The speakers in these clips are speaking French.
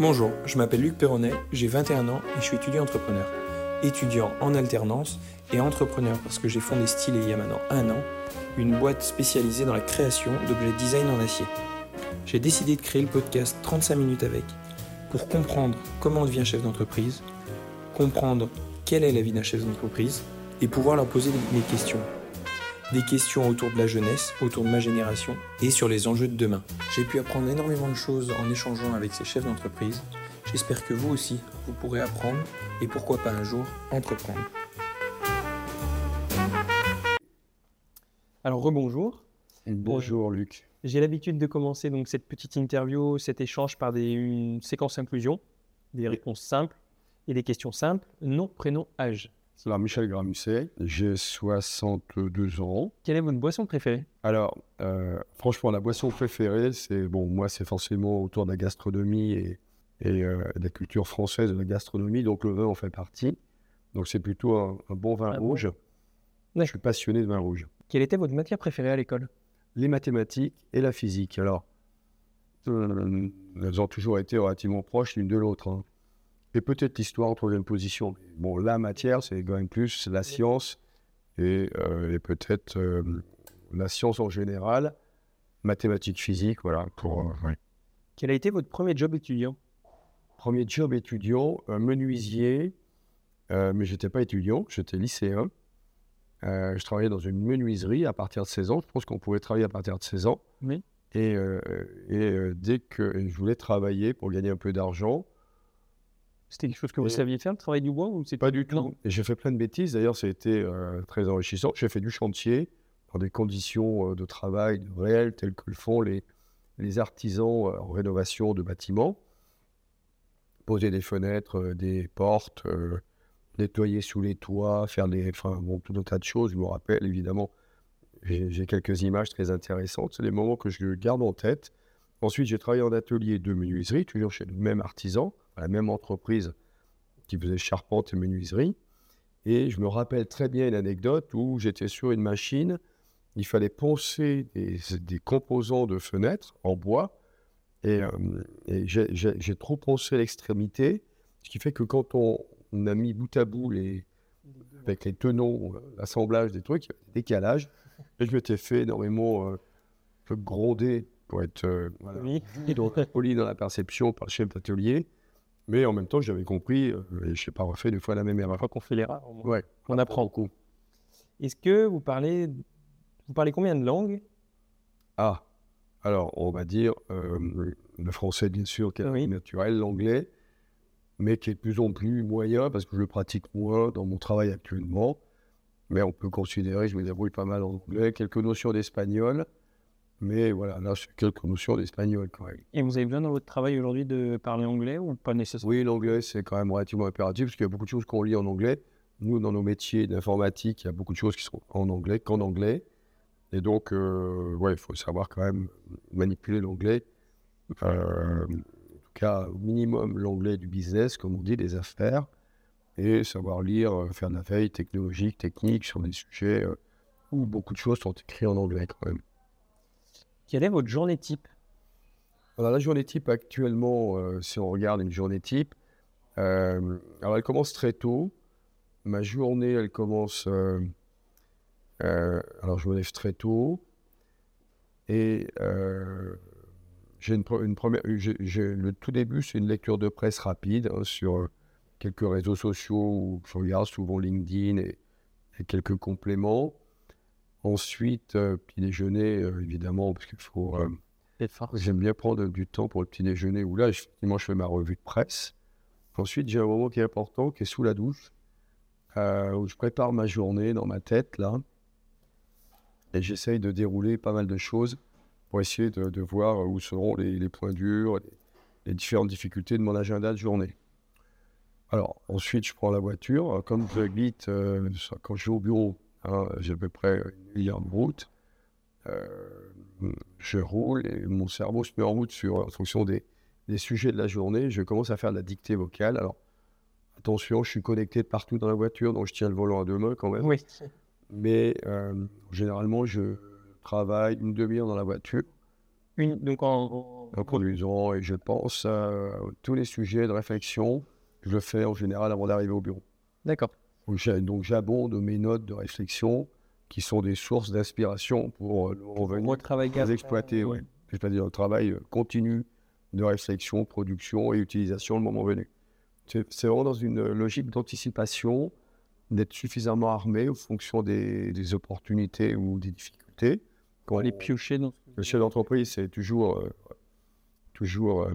Bonjour, je m'appelle Luc Perronnet, j'ai 21 ans et je suis étudiant entrepreneur. Étudiant en alternance et entrepreneur parce que j'ai fondé Style il y a maintenant un an, une boîte spécialisée dans la création d'objets design en acier. J'ai décidé de créer le podcast 35 minutes avec pour comprendre comment on devient chef d'entreprise, comprendre quelle est la vie d'un chef d'entreprise et pouvoir leur poser mes questions des questions autour de la jeunesse, autour de ma génération et sur les enjeux de demain. J'ai pu apprendre énormément de choses en échangeant avec ces chefs d'entreprise. J'espère que vous aussi, vous pourrez apprendre et pourquoi pas un jour entreprendre. Alors rebonjour. Bonjour Luc. J'ai l'habitude de commencer donc cette petite interview, cet échange par des, une séquence inclusion, des réponses simples et des questions simples, nom, prénom, âge. Alors, Michel Gramusset, j'ai 62 ans. Quelle est votre boisson préférée? Alors, euh, franchement, la boisson préférée, c'est, bon, moi, c'est forcément autour de la gastronomie et, et euh, de la culture française de la gastronomie, donc le vin en fait partie. Donc, c'est plutôt un, bon vin ah rouge. Je suis passionné de vin rouge. Quelle était votre matière préférée à l'école? Les mathématiques et la physique. Alors, euh, elles ont toujours été relativement proches l'une de l'autre. Hein. Et peut-être l'histoire en troisième position. Bon, la matière, c'est quand même plus la science et, euh, peut-être euh, la science en général, mathématiques, physique, voilà. Pour, euh, Quel a été votre premier job étudiant? Premier job étudiant, menuisier, mais je n'étais pas étudiant, j'étais lycéen. je travaillais dans une menuiserie à partir de 16 ans. Je pense qu'on pouvait travailler à partir de 16 ans. Oui. Et, et dès que je voulais travailler pour gagner un peu d'argent, c'était quelque chose que vous saviez faire, le travail du bois ou Pas du tout. J'ai fait plein de bêtises. D'ailleurs, ça a été euh, très enrichissant. J'ai fait du chantier dans des conditions euh, de travail réelles telles que le font les, les artisans euh, en rénovation de bâtiments. Poser des fenêtres, des portes, nettoyer sous les toits, faire des, enfin, bon, tout un tas de choses. Je me rappelle évidemment, j'ai quelques images très intéressantes. C'est des moments que je garde en tête. Ensuite, j'ai travaillé en atelier de menuiserie, toujours chez le même artisan la même entreprise qui faisait charpente et menuiserie. Et je me rappelle très bien une anecdote où j'étais sur une machine, il fallait poncer des, composants de fenêtres en bois, et, euh, j'ai trop poncé l'extrémité, ce qui fait que quand on, a mis bout à bout les, avec les tenons, l'assemblage des trucs, il y avait des décalages, et je m'étais fait énormément euh, gronder pour être euh, poli dans la perception par le chef d'atelier. Mais en même temps, j'avais compris, euh, et je n'ai pas refait deux fois la même erreur. Fois qu'on fait l'erreur, ouais, on apprend. Beaucoup. Est-ce que vous parlez, vous parlez combien de langues? Ah, alors on va dire euh, le français, bien sûr, qui est naturel, l'anglais, mais qui est de plus en plus moyen parce que je le pratique moins dans mon travail actuellement. Mais on peut considérer je me débrouille pas mal en anglais, quelques notions d'espagnol. Mais voilà, là, c'est quelques notions d'espagnol quand même. Et vous avez besoin dans votre travail aujourd'hui de parler anglais ou pas nécessairement? Oui, l'anglais, c'est quand même relativement impératif parce qu'il y a beaucoup de choses qu'on lit en anglais. Nous, dans nos métiers d'informatique, il y a beaucoup de choses qui sont en anglais qu'en anglais. Et donc, euh, ouais, il faut savoir quand même manipuler l'anglais. Euh, en tout cas, au minimum, l'anglais du business, comme on dit, des affaires. Et savoir lire, euh, faire de la veille technologique, technique sur des sujets où beaucoup de choses sont écrites en anglais quand même. Quelle est votre journée type? Alors, la journée type actuellement, euh, si on regarde une journée type, euh, alors elle commence très tôt. Ma journée, elle commence. Euh, alors, je me lève très tôt. Et j'ai une, première. le tout début, c'est une lecture de presse rapide hein, sur quelques réseaux sociaux où je regarde souvent LinkedIn et quelques compléments. Ensuite, euh, petit déjeuner, euh, évidemment, parce qu'il faut. Euh, j'aime bien prendre du temps pour le petit déjeuner où là, effectivement, je fais ma revue de presse. Ensuite, j'ai un moment qui est important, qui est sous la douche, où je prépare ma journée dans ma tête, là. Et j'essaye de dérouler pas mal de choses pour essayer de, voir où seront les, points durs, les, différentes difficultés de mon agenda de journée. Alors, ensuite, je prends la voiture. Comme je vite, quand je vais au bureau, Hein, j'ai à peu près une heure de route. Euh, je roule et mon cerveau se met en route sur, en fonction des, des, sujets de la journée. Je commence à faire de la dictée vocale. Alors, attention, je suis connecté de partout dans la voiture, donc je tiens le volant à deux mains quand même. Oui. Mais euh, généralement, je travaille une demi-heure dans la voiture Une, donc en, en conduisant, et je pense à tous les sujets de réflexion, je le fais en général avant d'arriver au bureau. D'accord. Donc j'abonde mes notes de réflexion qui sont des sources d'inspiration pour le revenir, travail les exploiter. Ouais. Je pas dire un travail continu de réflexion, production et utilisation le moment venu. C'est vraiment dans une logique d'anticipation, d'être suffisamment armé en fonction des, opportunités ou des difficultés. Quand aller piocher dans le chef d'entreprise, c'est toujours, euh, toujours euh,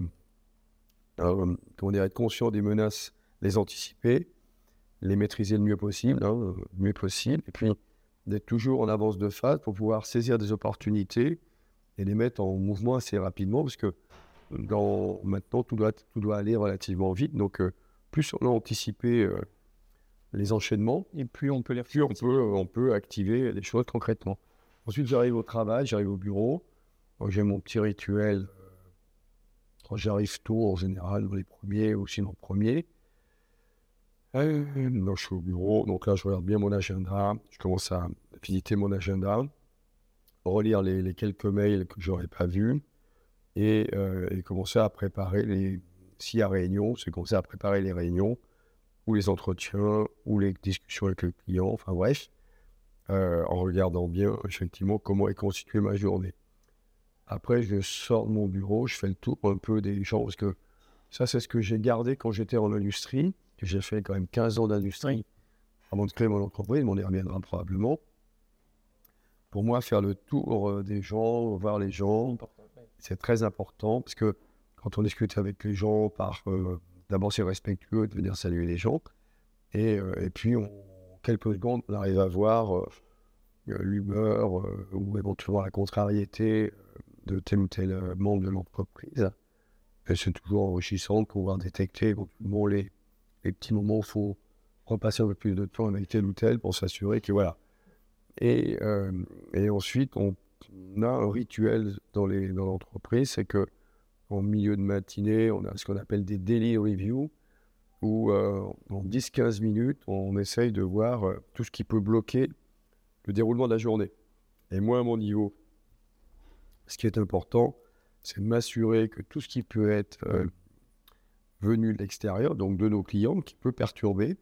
euh, comment dire, être conscient des menaces, les anticiper, les maîtriser le mieux possible, hein, le mieux possible, et puis d'être toujours en avance de phase pour pouvoir saisir des opportunités et les mettre en mouvement assez rapidement, parce que dans, maintenant, tout doit, tout doit aller relativement vite. Donc, plus on a anticipé les enchaînements, et plus on peut les plus on peut, on peut activer des choses concrètement. Ensuite, j'arrive au travail, j'arrive au bureau. J'ai mon petit rituel. Quand j'arrive tôt, en général, dans les premiers ou sinon premiers. Euh, je suis au bureau, donc là, je regarde bien mon agenda. Je commence à visiter mon agenda, relire les, quelques mails que j'aurais pas vus et, euh, et, commencer à préparer les. S'il y a réunion, c'est commencer à préparer les réunions ou les entretiens, ou les discussions avec le client, enfin bref, euh, en regardant bien effectivement comment est constituée ma journée. Après, je sors de mon bureau, je fais le tour un peu des gens, parce que ça, c'est ce que j'ai gardé quand j'étais en industrie, que j'ai fait quand même 15 ans d'industrie avant de créer mon entreprise, mais on y reviendra probablement. Pour moi, faire le tour euh, des gens, voir les gens, c'est très important, parce que quand on discute avec les gens par euh, d'abord c'est respectueux de venir saluer les gens. Et, euh, et puis, en quelques secondes, on arrive à voir euh, l'humeur ou éventuellement la contrariété de tel ou tel membre de l'entreprise. Et c'est toujours enrichissant de pouvoir détecter bon, les, les petits moments où il faut repasser un peu plus de temps avec tel ou tel pour s'assurer que voilà. Et, et ensuite, on, a un rituel dans l'entreprise, dans c'est que en milieu de matinée, on a ce qu'on appelle des daily reviews, où euh, en 10-15 minutes, on essaye de voir euh, tout ce qui peut bloquer le déroulement de la journée. Et moi, à mon niveau, ce qui est important, c'est de m'assurer que tout ce qui peut être euh, venu de l'extérieur, donc de nos clients, qui peut perturber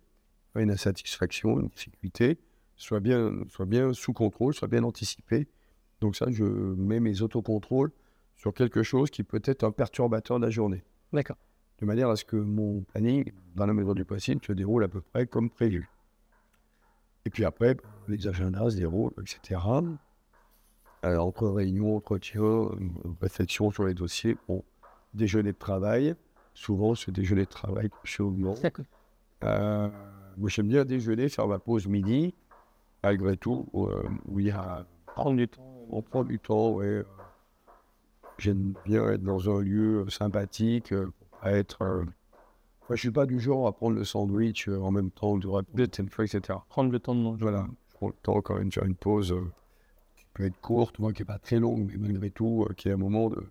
une insatisfaction, une difficulté, soit bien, soit bien sous contrôle, soit bien anticipé. Donc ça, je mets mes autocontrôles sur quelque chose qui peut être un perturbateur de la journée. D'accord. De manière à ce que mon planning, dans la mesure du possible, se déroule à peu près comme prévu. Et puis après, les agendas se déroulent, etc. Alors, entre réunions, entretiens, réflexion sur les dossiers, bon, déjeuner de travail. Souvent, ce déjeuner de travail chez. Euh, moi, j'aime bien déjeuner, faire ma pause midi, malgré tout, euh, où il y a. Prendre du temps. On prend du temps, oui. J'aime bien être dans un lieu euh, sympathique, euh, être. Euh, moi, je suis pas du genre à prendre le sandwich en même temps du etc. Prendre le temps de manger. Voilà, je prends le temps quand même de faire une pause qui peut être courte, moi qui n'est pas très longue, mais malgré tout, qui est un moment de,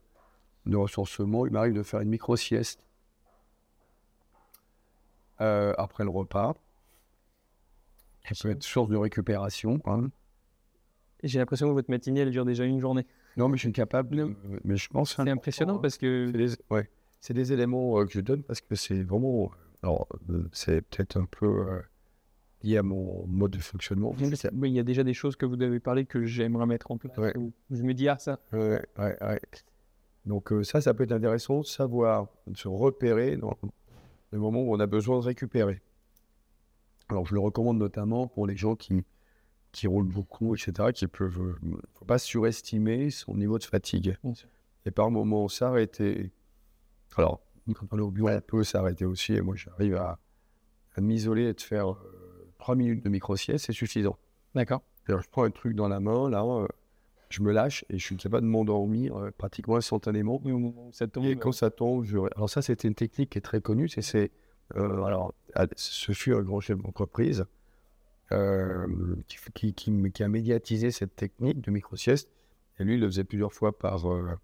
de ressourcement. Il m'arrive de faire une micro-sieste après le repas. Ça peut être source de récupération. Hein. J'ai l'impression que votre matinée, elle dure déjà une journée. Non, mais je suis capable. mais je pense. C'est impressionnant parce que. C'est des, ouais, c'est des éléments euh, que je donne parce que c'est vraiment. Alors, euh, c'est peut-être un peu euh, lié à mon mode de fonctionnement. Mais il y a déjà des choses que vous avez parlé que j'aimerais mettre en place. Je me dis, ah, ça. Ouais, ouais, ouais. Donc, ça, ça peut être intéressant de savoir, de se repérer dans le moment où on a besoin de récupérer. Alors, je le recommande notamment pour les gens qui qui roulent beaucoup, etc., qui peuvent. Il ne faut pas surestimer son niveau de fatigue. Et par moments, s'arrêter. Alors, quand on est au bureau, on peut s'arrêter aussi. Et moi, j'arrive à, à m'isoler et de faire euh, trois minutes de micro-sieste, c'est suffisant. D'accord. Je prends un truc dans la main, là, euh, je me lâche et je suis capable de m'endormir euh, pratiquement instantanément. ça tombe, et quand ça tombe, je... alors ça, c'était une technique qui est très connue. C'est, alors, ce fut un grand chef d'entreprise euh, qui, qui, a médiatisé cette technique de micro-sieste. Et lui, il le faisait plusieurs fois par. Euh,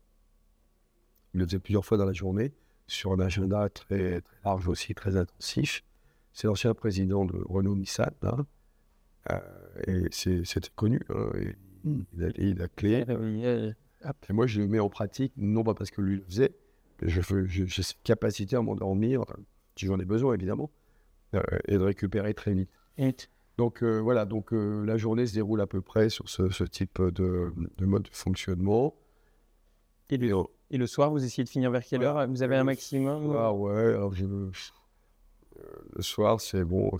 il le faisait plusieurs fois dans la journée, sur un agenda très, très large aussi, très intensif. C'est l'ancien président de Renault Nissan. Hein. Euh, et c'était connu. Hein. Il, a, il, a, clé. Et moi, je le mets en pratique, non pas parce que lui le faisait, mais je fais- je- j'ai cette capacité à m'endormir, euh, si j'en ai besoin évidemment, euh, et de récupérer très vite. Donc euh, voilà, donc euh, la journée se déroule à peu près sur ce, ce type de, de mode de fonctionnement. Et le, et le soir, vous essayez de finir vers quelle Ouais, heure? Vous avez un maximum Ah ouais, alors je- euh, le soir, c'est bon,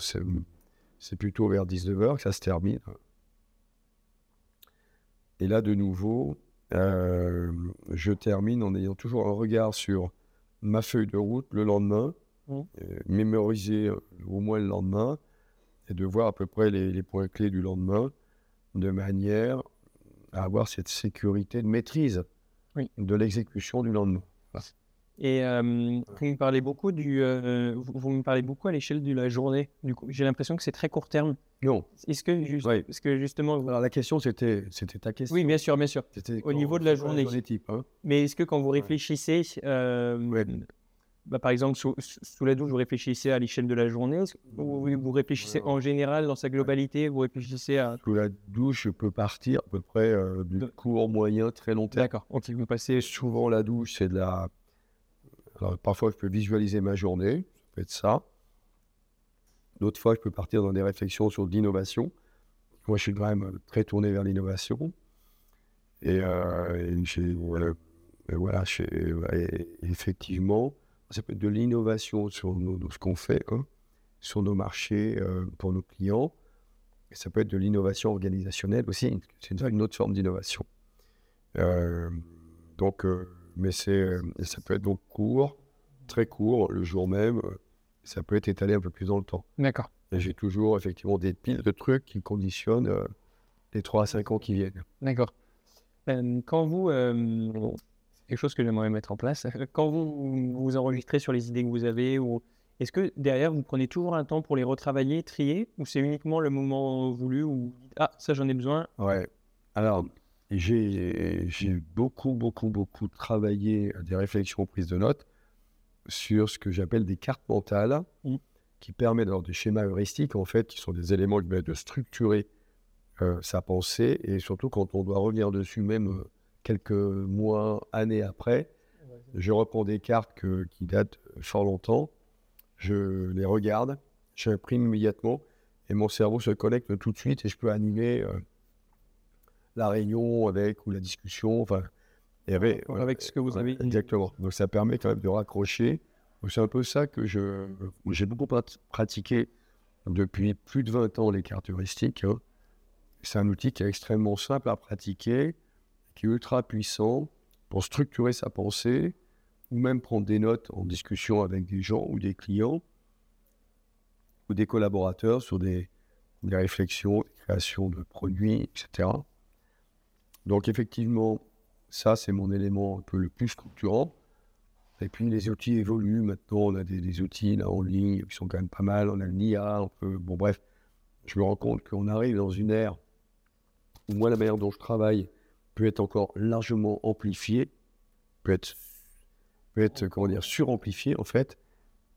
c'est plutôt vers 19h que ça se termine. Et là, de nouveau, euh, je termine en ayant toujours un regard sur ma feuille de route le lendemain, Mhm. euh, mémoriser euh, au moins le lendemain, et de voir à peu près les, les points clés du lendemain, de manière à avoir cette sécurité de maîtrise Oui. de l'exécution du lendemain. Et euh, vous me parlez beaucoup du, vous, vous me parlez beaucoup à l'échelle de la journée. Du coup, j'ai l'impression que c'est très court terme. Non. Est-ce que, juste, Ouais. parce que justement, vous- Alors la question, c'était, c'était ta question. oui, bien sûr, bien sûr. C'était au niveau de la journée. type, hein Mais est-ce que quand vous réfléchissez, euh, Ouais. bah, par exemple, sous, sous la douche, vous réfléchissez à l'échelle de la journée que vous, réfléchissez Ouais. en général, dans sa globalité Vous réfléchissez à. Sous la douche, je peux partir à peu près euh, du De- court, moyen, très long terme. D'accord, ok, vous passez. Souvent, la douche, c'est de la. Alors, parfois, je peux visualiser ma journée, ça peut être ça. D'autres fois, je peux partir dans des réflexions sur l'innovation. Moi, je suis quand même euh, très tourné vers l'innovation. Et, euh, voilà, effectivement, ça peut être de l'innovation sur ce qu'on fait, hein, sur nos marchés, euh, pour nos clients. Ça peut être de l'innovation organisationnelle aussi. C'est une, autre forme d'innovation. Donc, mais c'est, ça peut être donc court, très court, le jour même. Ça peut être étalé un peu plus dans le temps. D'accord. J'ai toujours effectivement des piles de trucs qui conditionnent euh, les 3 à 5 ans qui viennent. D'accord. Euh, quand vous. euh, c'est quelque chose que j'aimerais mettre en place. Quand vous vous enregistrez sur les idées que vous avez, ou est-ce que derrière vous prenez toujours un temps pour les retravailler, trier, ou c'est uniquement le moment voulu où vous dites Ah, ça j'en ai besoin? Ouais. Alors, j'ai, j'ai beaucoup, beaucoup, beaucoup travaillé des réflexions prises de notes sur ce que j'appelle des cartes mentales Mhm. qui permettent, alors des schémas heuristiques en fait, qui sont des éléments qui permettent de structurer euh, sa pensée et surtout quand on doit revenir dessus, même euh, quelques mois, années après, je reprends des cartes que- qui datent fort longtemps, je les regarde, j'imprime immédiatement et mon cerveau se connecte tout de suite et je peux animer euh, la réunion avec ou la discussion. Enfin, et ré- voilà. avec ce que vous avez. Exactement. Donc ça permet quand même de raccrocher. C'est un peu ça que je j'ai beaucoup prat- pratiqué depuis plus de 20 ans les cartes heuristiques. hein. C'est un outil qui est extrêmement simple à pratiquer, qui est ultra puissant pour structurer sa pensée ou même prendre des notes en discussion avec des gens ou des clients ou des collaborateurs sur des, des réflexions, des créations de produits, etc. Donc effectivement, ça c'est mon élément un peu le plus structurant. Et puis les outils évoluent. Maintenant, on a des, outils là en ligne qui sont quand même pas mal. On a l'IA, on peut. Bon bref, je me rends compte qu'on arrive dans une ère où moi la manière dont je travaille peut être encore largement amplifiée, peut être, comment dire suramplifiée en fait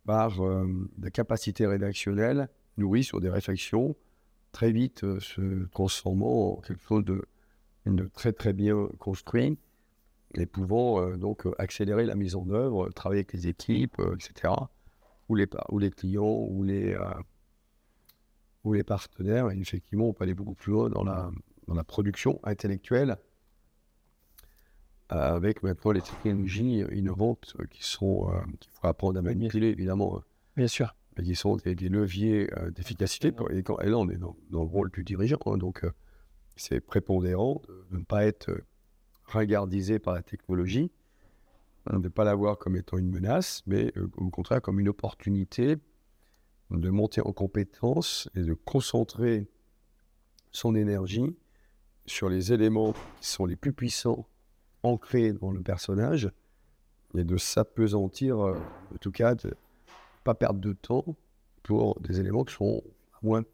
par euh, des capacités rédactionnelles nourries sur des réflexions très vite euh, se transformant en quelque chose de, de très très bien construit et pouvant euh, donc euh, accélérer la mise en œuvre, travailler avec les équipes, euh, etc., ou les, par- ou les clients, ou les, ou les partenaires. Et effectivement, on peut aller beaucoup plus loin dans la, dans la production intellectuelle avec maintenant les technologies innovantes qui sont, euh, qu'il faut apprendre à manipuler, évidemment, Bien sûr. mais qui sont des, des leviers euh, d'efficacité. Et, là, on est dans, dans le rôle du dirigeant, hein, donc euh, c'est prépondérant de, ne pas être ringardisé par la technologie, hein, de ne pas la voir comme étant une menace, mais euh, au contraire comme une opportunité de monter en compétence et de concentrer son énergie sur les éléments qui sont les plus puissants ancrés dans le personnage et de s'apesantir, euh, en tout cas, de pas perdre de temps pour des éléments qui sont moins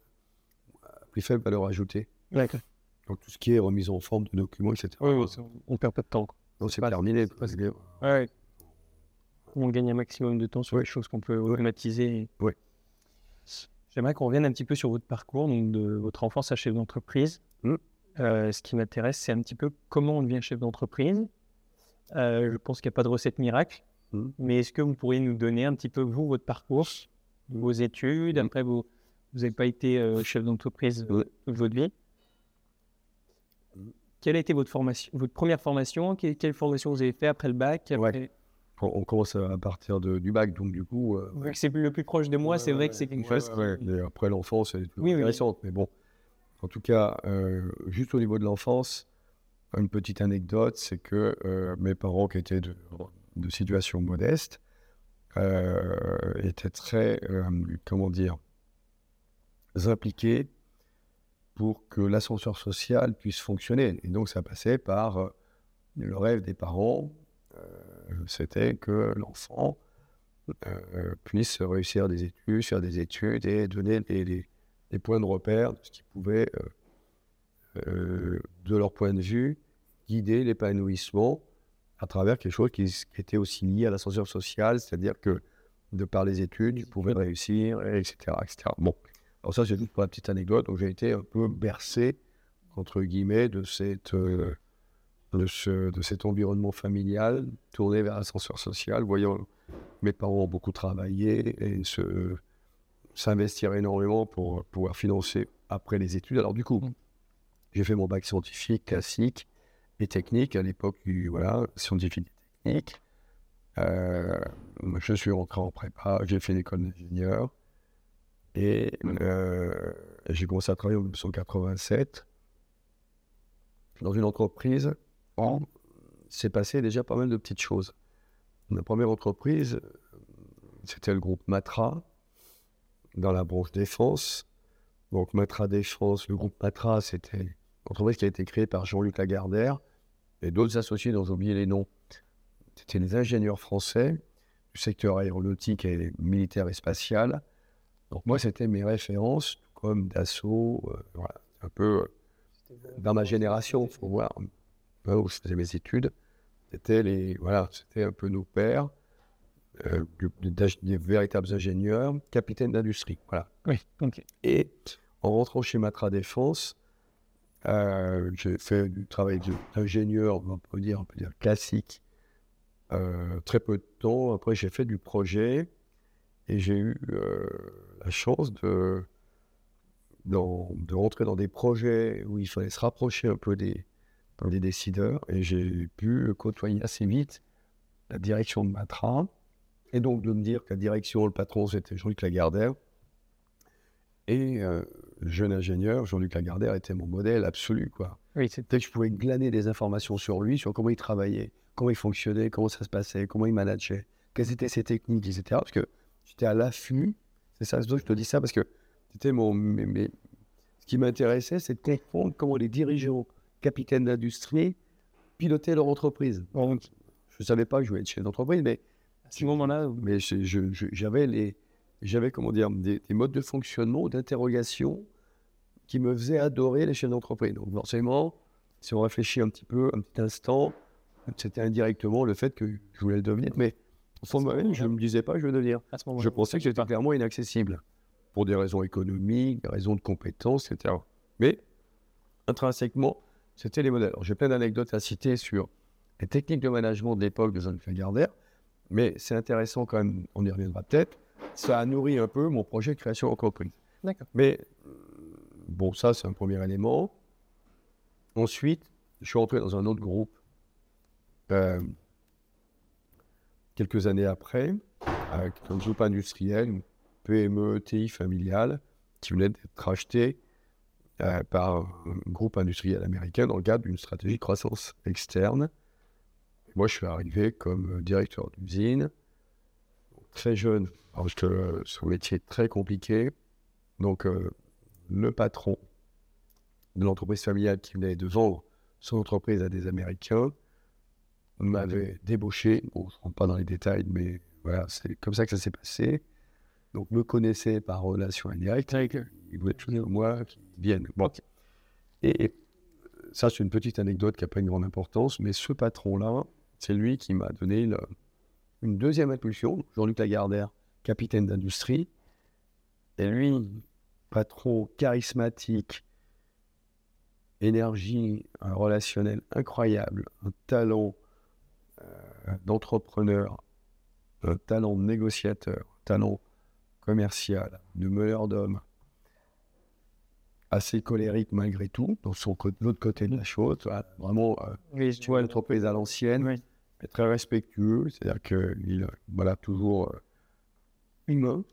à plus faible valeur ajoutée. D'accord. Donc tout ce qui est remise en forme de documents, etc. Oui, oui, c'est- on perd pas de temps. quoi. Non, c'est pas- terminé. pas- Ouais. On gagne un maximum de temps sur Ouais. les choses qu'on peut automatiser. Ouais. J'aimerais qu'on revienne un petit peu sur votre parcours, donc de votre enfance à chef d'entreprise. Mm. euh, ce qui m'intéresse, c'est un petit peu comment on devient chef d'entreprise. Euh, je pense qu'il n'y a pas de recette miracle, Mmh. mais est-ce que vous pourriez nous donner un petit peu, vous, votre parcours, vos études Mmh. Après, vous n'avez pas été euh, chef d'entreprise euh, toute votre vie? Quelle a été votre, formation, votre première formation Que- Quelle formation vous avez fait après le bac Ouais. On, on commence à partir de- du bac, donc du coup. euh, Vu que c'est le plus proche de moi, c'est vrai que c'est quelque Ouais, chose. qui- après l'enfance, elle est toujours Oui, oui. intéressante. Mais bon, en tout cas, euh, juste au niveau de l'enfance, une petite anecdote, c'est que euh, mes parents, qui étaient de, de situation modeste, euh, étaient très, euh, comment dire, impliqués pour que l'ascenseur social puisse fonctionner. Et donc, ça passait par euh, le rêve des parents, euh, c'était que l'enfant euh, puisse réussir des études, faire des études et donner les, les- les points de repère de ce qui pouvait, de leur point de vue, guider l'épanouissement à travers quelque chose qui, qui était aussi lié à l'ascenseur social, c'est-à-dire que de par les études, tu pouvais réussir, et etc., etc. Bon, alors ça, c'est juste pour la petite anecdote. Donc, j'ai été un peu bercé, entre guillemets, de, cette, euh, de, ce- de cet environnement familial tourné vers l'ascenseur social, voyant mes parents ont beaucoup travaillé et se, s'investir énormément pour pouvoir financer après les études. Alors du coup, Mm. j'ai fait mon bac scientifique classique et technique à l'époque du voilà scientifique et technique. Euh, je suis rentré en prépa, j'ai fait l'école d'ingénieur et euh, j'ai commencé à travailler en 1987 dans une entreprise. où s'est passé déjà pas mal de petites choses. La première entreprise, c'était le groupe Matra, dans la branche défense. Donc Matra Défense, le groupe Matra, c'était une entreprise qui a été créée par Jean-Luc Lagardère et d'autres associés dont j'ai oublié les noms. C'était des ingénieurs français du secteur aéronautique et militaire et spatial. Donc moi, c'était mes références, tout comme Dassault, euh, voilà, un peu euh, dans ma génération, il faut voir, hein, où je faisais mes études. C'était les, voilà, c'était un peu nos pères, euh, des, véritables ingénieurs, capitaines d'industrie, voilà. Oui, ok. Et en rentrant chez Matra Défense, euh, j'ai fait du travail d'ingénieur, on peut dire, on peut dire classique, euh, très peu de temps. Après, j'ai fait du projet et j'ai eu euh, la chance de, dans- de rentrer dans des projets où il fallait se rapprocher un peu des, des décideurs et j'ai pu côtoyer assez vite la direction de Matra et donc de me dire que la direction, le patron, c'était Jean-Luc Lagardère. Et euh, jeune ingénieur, Jean-Luc Lagardère était mon modèle absolu. Quoi. Oui, que je pouvais glaner des informations sur lui, sur comment il travaillait, comment il fonctionnait, comment ça se passait, comment il manageait, quelles étaient ses techniques, etc. Parce que j'étais à l'affût. C'est ça, c'est que je te dis ça, parce que c'était mon. mes- Ce qui m'intéressait, c'est de comprendre comment les dirigeants, capitaines d'industrie, pilotaient leur entreprise. bon, Je ne savais pas que je voulais être chef d'entreprise, mais à ce moment-là, mais j'avais les j'avais comment dire des, des modes de fonctionnement d'interrogation qui me faisaient adorer les chefs d'entreprise donc forcément si on réfléchit un petit peu un petit instant c'était indirectement le fait que je voulais le devenir mais au fond de moi-même je ne me disais pas que je veux le devenir à ce moment-là, je pensais que j'étais clairement inaccessible pour des raisons économiques des raisons de compétences etc mais intrinsèquement c'était les modèles Alors, j'ai plein d'anecdotes à citer sur les techniques de management de l'époque de Jean-Luc Lagardère mais c'est intéressant quand même, on y reviendra peut-être. Ça a nourri un peu mon projet de création d'entreprise. D'accord. Mais bon, ça, c'est un premier élément. Ensuite, je suis rentré dans un autre groupe euh, quelques années après, avec un groupe industriel, une PME, TI familiale, qui venait d'être racheté euh, par un groupe industriel américain dans le cadre d'une stratégie de croissance externe. Moi, je suis arrivé comme directeur d'usine, très jeune, parce que ce métier est très compliqué. Donc, euh, le patron de l'entreprise familiale qui venait de vendre son entreprise à des Américains m'avait débauché. Bon, je ne rentre pas dans les détails, mais voilà, c'est comme ça que ça s'est passé. Donc, me connaissait par relation indirecte. Il voulait toujours moi qui vienne. Bon. Et et ça, c'est une petite anecdote qui n'a pas une grande importance, mais ce patron-là, c'est lui qui m'a donné le- une deuxième impulsion. Jean-Luc Lagardère, capitaine d'industrie. Et lui, patron charismatique, énergie un relationnel incroyable, un talent d'entrepreneur, un talent de négociateur, talent commercial, de meneur d'hommes, assez colérique malgré tout, dans son l'autre côté de la chose, vraiment, euh, tu vois, l'entreprise à l'ancienne, mais très respectueux, c'est-à-dire qu'il voilà, toujours euh, humain,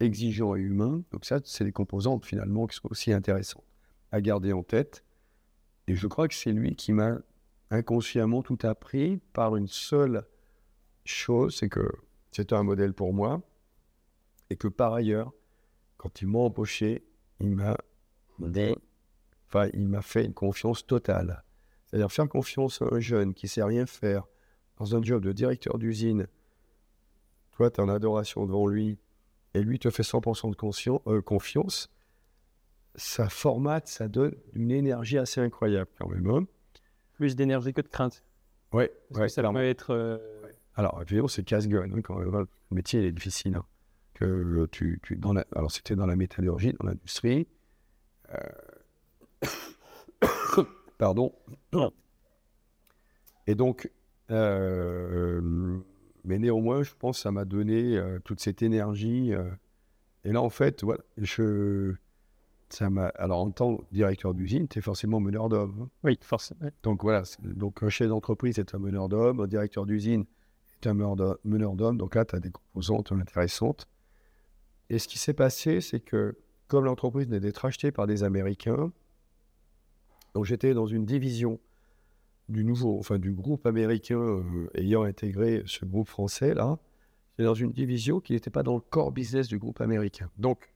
exigeant et humain. Donc ça, c'est des composantes finalement qui sont aussi intéressantes à garder en tête. Et je crois que c'est lui qui m'a inconsciemment tout appris par une seule chose, c'est que c'était un modèle pour moi, et que par ailleurs, quand il m'a empoché, il m'a enfin, il m'a fait une confiance totale. C'est-à-dire faire confiance à un jeune qui sait rien faire dans un job de directeur d'usine. Toi, tu as en adoration devant lui, et lui te fait 100% de euh, confiance. Ça formate, ça donne une énergie assez incroyable quand même. Plus d'énergie que de crainte. Ouais ça peut être. Euh, alors, évidemment, c'est casse-gueule. Hein, quand Le métier est difficile. Hein. Que tu, tu, dans la... Alors, c'était dans la métallurgie, dans l'industrie. Euh, pardon. Et donc, euh, mais néanmoins, je pense que ça m'a donné euh, toute cette énergie. et là, en fait, voilà, je, ça m'a. Alors, en tant que directeur d'usine, tu es forcément meneur d'hommes. Hein. Oui, forcément. Donc voilà, donc un chef d'entreprise est un meneur d'hommes, un directeur d'usine est un meneur d'hommes. Donc là, tu as des composantes intéressantes. Et ce qui s'est passé, c'est que comme l'entreprise venait d'être achetée par des Américains, donc j'étais dans une division du nouveau, enfin du groupe américain euh, ayant intégré ce groupe français là, j'étais dans une division qui n'était pas dans le core business du groupe américain. Donc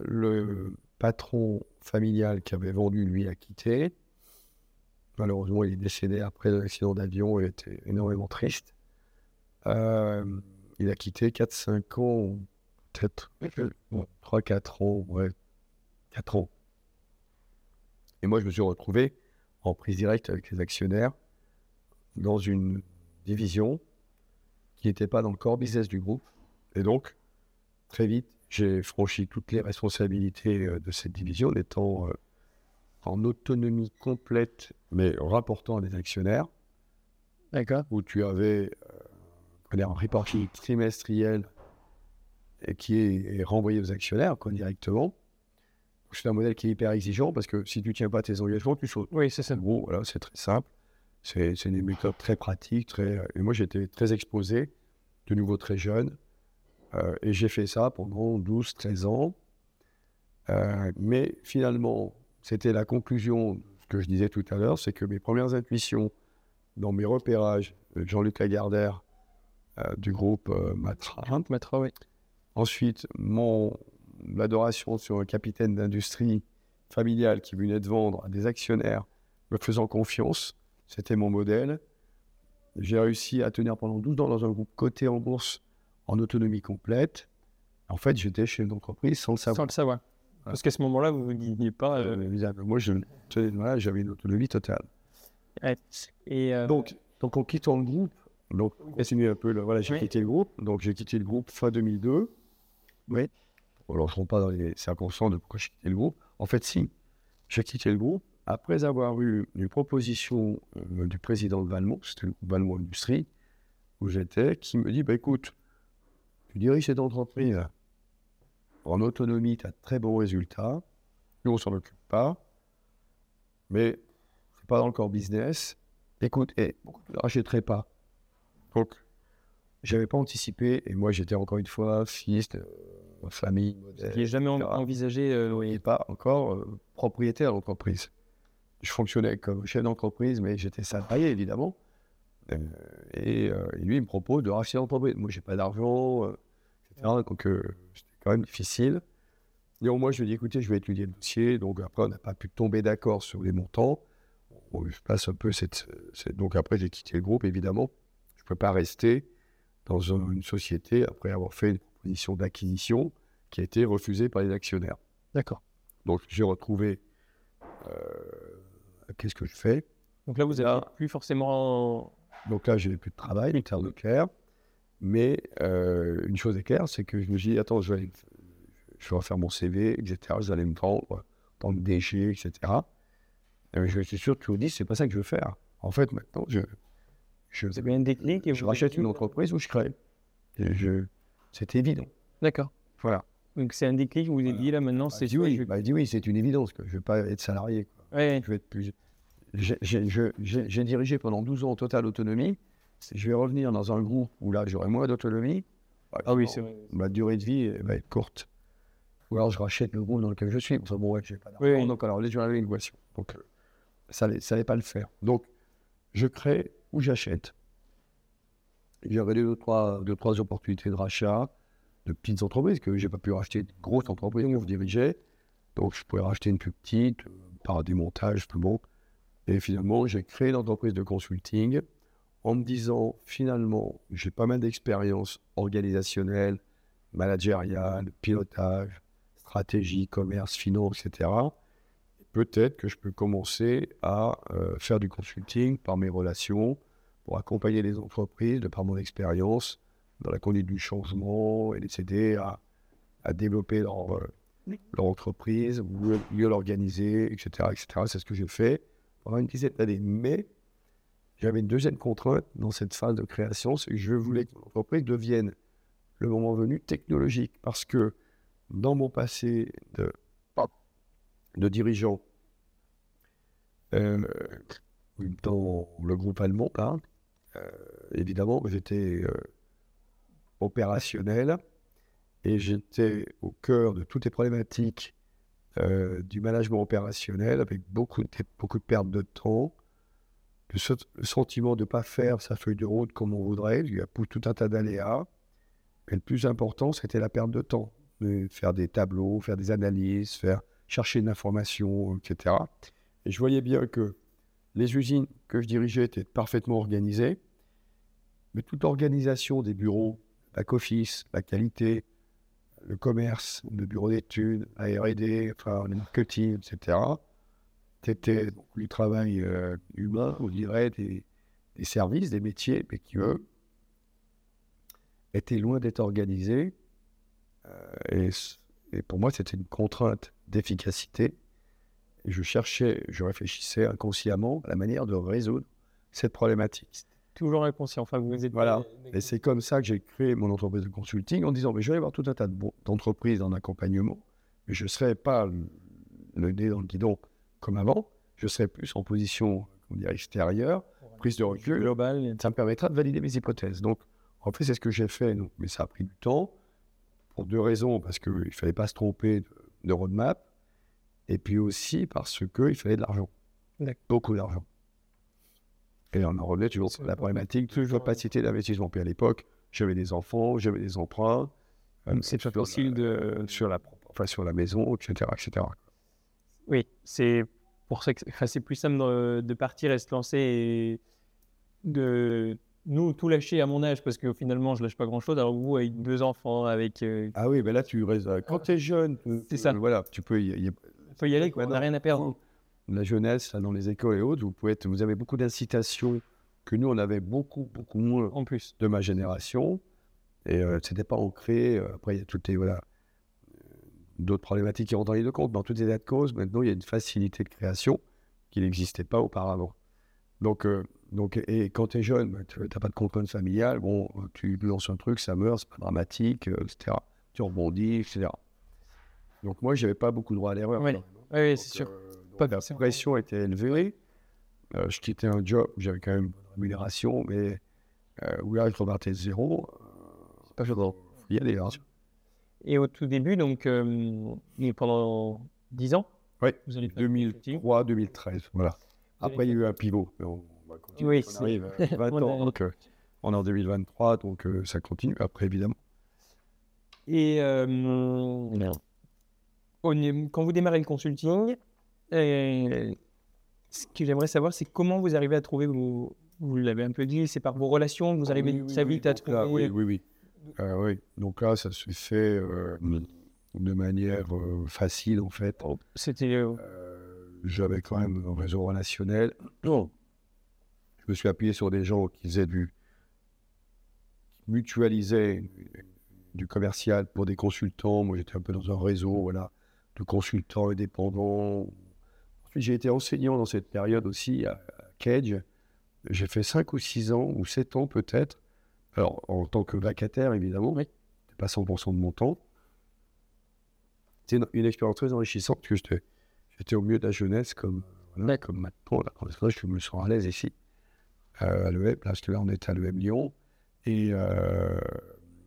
le patron familial qui avait vendu lui a quitté. Malheureusement, il est décédé après l'accident d'avion. Il était énormément triste. Euh, il a quitté 4-5 ans peut-être 3-4 ans, ouais, 4 ans. Et moi, je me suis retrouvé en prise directe avec les actionnaires dans une division qui n'était pas dans le core business du groupe. Et donc, très vite, j'ai franchi toutes les responsabilités euh, de cette division, en étant euh, en autonomie complète, mais rapportant à des actionnaires. D'accord. Où tu avais euh, un reporting trimestriel qui est, renvoyé aux actionnaires quoi, directement. C'est un modèle qui est hyper exigeant parce que si tu ne tiens pas tes engagements, tu sautes. Oui, c'est ça. Bon, voilà, c'est très simple. C'est une méthode très pratique. Très, et moi, j'étais très exposé, de nouveau très jeune. Euh, et j'ai fait ça pendant 12-13 ans. Euh, mais finalement, c'était la conclusion de ce que je disais tout à l'heure, c'est que mes premières intuitions dans mes repérages, Jean-Luc Lagardère euh, du groupe Matra, Matra oui. Ensuite, mon adoration sur un capitaine d'industrie familiale qui venait de vendre à des actionnaires me faisant confiance. C'était mon modèle. J'ai réussi à tenir pendant 12 ans dans un groupe coté en bourse en autonomie complète. En fait, j'étais chez une entreprise sans le savoir. Sans le savoir. Parce qu'à ce moment-là, vous ne disiez pas. Euh, moi, voilà, j'avais une autonomie totale. Et euh, donc, donc, en quittant le groupe, donc, un peu. voilà, j'ai quitté le groupe. Donc, j'ai quitté le groupe fin 2002. Oui. Alors, je ne rentre pas dans les circonstances de pourquoi j'ai quitté le groupe. En fait, si, j'ai quitté le groupe après avoir eu une proposition euh, du président de Valmont, c'était le groupe Valmont Industrie, où j'étais, qui me dit bah, écoute, tu diriges cette entreprise en autonomie, tu as de très bons résultats. Nous, on s'en occupe pas. Mais c'est pas dans le corps business. Écoute, et je ne rachèterai pas. Donc, j'avais pas anticipé, et moi j'étais encore une fois fils de famille modèle. Qui n'est jamais envisagé, euh, pas encore euh, propriétaire d'entreprise. Je fonctionnais comme chef d'entreprise, mais j'étais salarié évidemment. Euh, et, lui, il me propose de racheter l'entreprise. Moi, j'ai pas d'argent, etc. Donc, c'était quand même difficile. Néanmoins, je lui ai dit écoutez, je vais étudier le dossier. Donc, après, on n'a pas pu tomber d'accord sur les montants. je passe un peu cette, cette... Donc, après, j'ai quitté le groupe, évidemment. Je ne peux pas rester dans une société après avoir fait une proposition d'acquisition qui a été refusée par les actionnaires. D'accord. Donc j'ai retrouvé. Euh, qu'est-ce que je fais? Donc là, vous n'avez plus forcément. Donc là, j'ai plus de travail, une terre de clair. Mais euh, une chose est claire, c'est que je me dis attends, je vais, je vais refaire mon CV, etc. Vous allez me vendre en tant que DG, etc. Euh, Je suis sûr que tu vous dis, c'est pas ça que je veux faire. En fait, maintenant, je, je, Vous avez un déclic et je rachète une dit- entreprise où je crée. Je, c'est évident. D'accord. Voilà. Donc c'est un déclic, vous vous Voilà. dit là maintenant, Bah, c'est je dis ça, oui, je- bah, je dis oui, c'est une évidence que je ne vais pas être salarié. quoi. Ouais, Je vais être plus. J'ai dirigé pendant 12 ans en totale autonomie. Je vais revenir dans un groupe où là, j'aurai moins d'autonomie. Bah, Ah oui, c'est vrai. Ma durée de vie va être courte. Ou alors je rachète le groupe dans lequel je suis. Enfin bon, ouais, j'ai pas d'argent. Oui. Donc alors, je vais aller une équation. Donc, euh, ça n'allait pas le faire. Donc, je crée ou j'achète. J'avais deux, trois, deux, trois opportunités de rachat de petites entreprises que j'ai pas pu racheter de grosses entreprises que je dirigeais. Donc, je pouvais racheter une plus petite euh, par démontage, plus bon. Et finalement, j'ai créé une entreprise de consulting en me disant, finalement, j'ai pas mal d'expérience organisationnelle, managériale, pilotage, stratégie, commerce, finance, etc. Peut-être que je peux commencer à euh, faire du consulting par mes relations pour accompagner les entreprises de par mon expérience dans la conduite du changement et les aider à, à développer leur, euh, leur entreprise, mieux, l'organiser, etc. etc. C'est ce que j'ai fait pendant une dizaine d'années. Mais j'avais une deuxième contrainte dans cette phase de création, c'est que je voulais que mon entreprise devienne, le moment venu, technologique. Parce que dans mon passé de, dirigeant, euh, dans le groupe allemand, euh, évidemment, j'étais euh, opérationnel et j'étais au cœur de toutes les problématiques euh, du management opérationnel avec beaucoup de, de pertes de temps, le, sentiment de ne pas faire sa feuille de route comme on voudrait, il y a tout un tas d'aléas. Mais le plus important, c'était la perte de temps. Faire des tableaux, faire des analyses, faire chercher de l'information, etc. Et je voyais bien que les usines que je dirigeais étaient parfaitement organisées, mais toute l'organisation des bureaux, back-office, la qualité, le commerce, le bureau d'études, la R&D, enfin le marketing, etc. C'était du travail euh, humain, on dirait, des, services, des métiers, mais qui, eux, étaient loin d'être organisés. Euh, et, et pour moi, c'était une contrainte d'efficacité. Je cherchais, je réfléchissais inconsciemment à la manière de résoudre cette problématique. Toujours inconscient. Enfin, vous êtes Voilà. Et c'est comme ça que j'ai créé mon entreprise de consulting en disant, mais je vais avoir tout un tas d'entreprises en accompagnement, mais je ne serai pas le, le nez dans le guidon comme avant, je serai plus en position on dirait, extérieure, prise de recul, global. ça me permettra de valider mes hypothèses. Donc, en fait, c'est ce que j'ai fait, donc, mais ça a pris du temps, pour deux raisons, parce qu'il ne fallait pas se tromper de, de roadmap, et puis aussi parce qu'il fallait de l'argent, beaucoup d'argent. Et on en revenait toujours sur la problématique de capacité d'investissement. Puis à l'époque, j'avais des enfants, j'avais des emprunts. euh, c'est facile de- Sur la, enfin, sur la maison, etc. etc. Oui, c'est pour ça que enfin, c'est plus simple de, de partir et se lancer et de nous tout lâcher à mon âge parce que finalement je lâche pas grand chose. Alors vous avec deux enfants, avec euh, Ah oui, mais là, tu restes. Quand tu es jeune, C'est ça. euh, voilà, tu peux y- y- y aller, quoi, on n'a rien à perdre. La jeunesse, là, dans les écoles et autres, vous, pouvez être- vous avez beaucoup d'incitations que nous, on avait beaucoup, beaucoup moins En plus, de ma génération. Et euh, c'était pas ancré. euh, Après, il y a toutes les. Voilà, euh, d'autres problématiques qui rentrent en ligne de compte. Mais en toutes les états de cause, maintenant, il y a une facilité de création qui n'existait pas auparavant. Donc, euh, donc et quand tu es jeune, bah, tu n'as pas de contrainte familiale. Bon, tu lances un truc, ça meurt, c'est pas dramatique, etc. Tu rebondis, etc. Donc, moi, j'avais pas beaucoup de droit à l'erreur. Oui. même. oui, c'est sûr. euh, Pas la pression était élevée. Euh, je quittais un job où j'avais quand même une rémunération, mais euh, où là, je repartais de zéro. Euh, c'est pas faisant. Faut y aller. Hein. Et au tout début, donc euh, pendant 10 ans, Oui, vous allez faire du consulting. 2003, 2013. Voilà. Après, il y a eu un pivot. mais on va continuer. Oui, on c'est- arrive à 20 On ans. a- Donc, euh, on est en 2023, donc euh, ça continue. Après, évidemment. Et euh, quand vous démarrez le consulting, euh, ce que j'aimerais savoir, c'est comment vous arrivez à trouver vos. Vous l'avez un peu dit, c'est par vos relations que vous arrivez Oui, oui, vite à donc là, trouver. oui, oui, oui. Euh, oui. Donc là, ça se fait euh, de manière euh, facile, en fait. C'était euh, Euh, j'avais quand même un réseau relationnel. Je me suis appuyé sur des gens qui faisaient du qui mutualisaient du commercial pour des consultants. Moi, j'étais un peu dans un réseau, voilà, de consultants indépendants. J'ai été enseignant dans cette période aussi à, Cage. J'ai fait 5 ou 6 ans, ou 7 ans peut-être. Alors, en tant que vacataire, évidemment. C'était pas 100% de mon temps. C'était une, expérience très enrichissante parce que j'étais au milieu de la jeunesse comme, comme maintenant. Là, je me sens à l'aise ici, euh, à l'EM, parce que là, on est à l'EM Lyon. Et euh,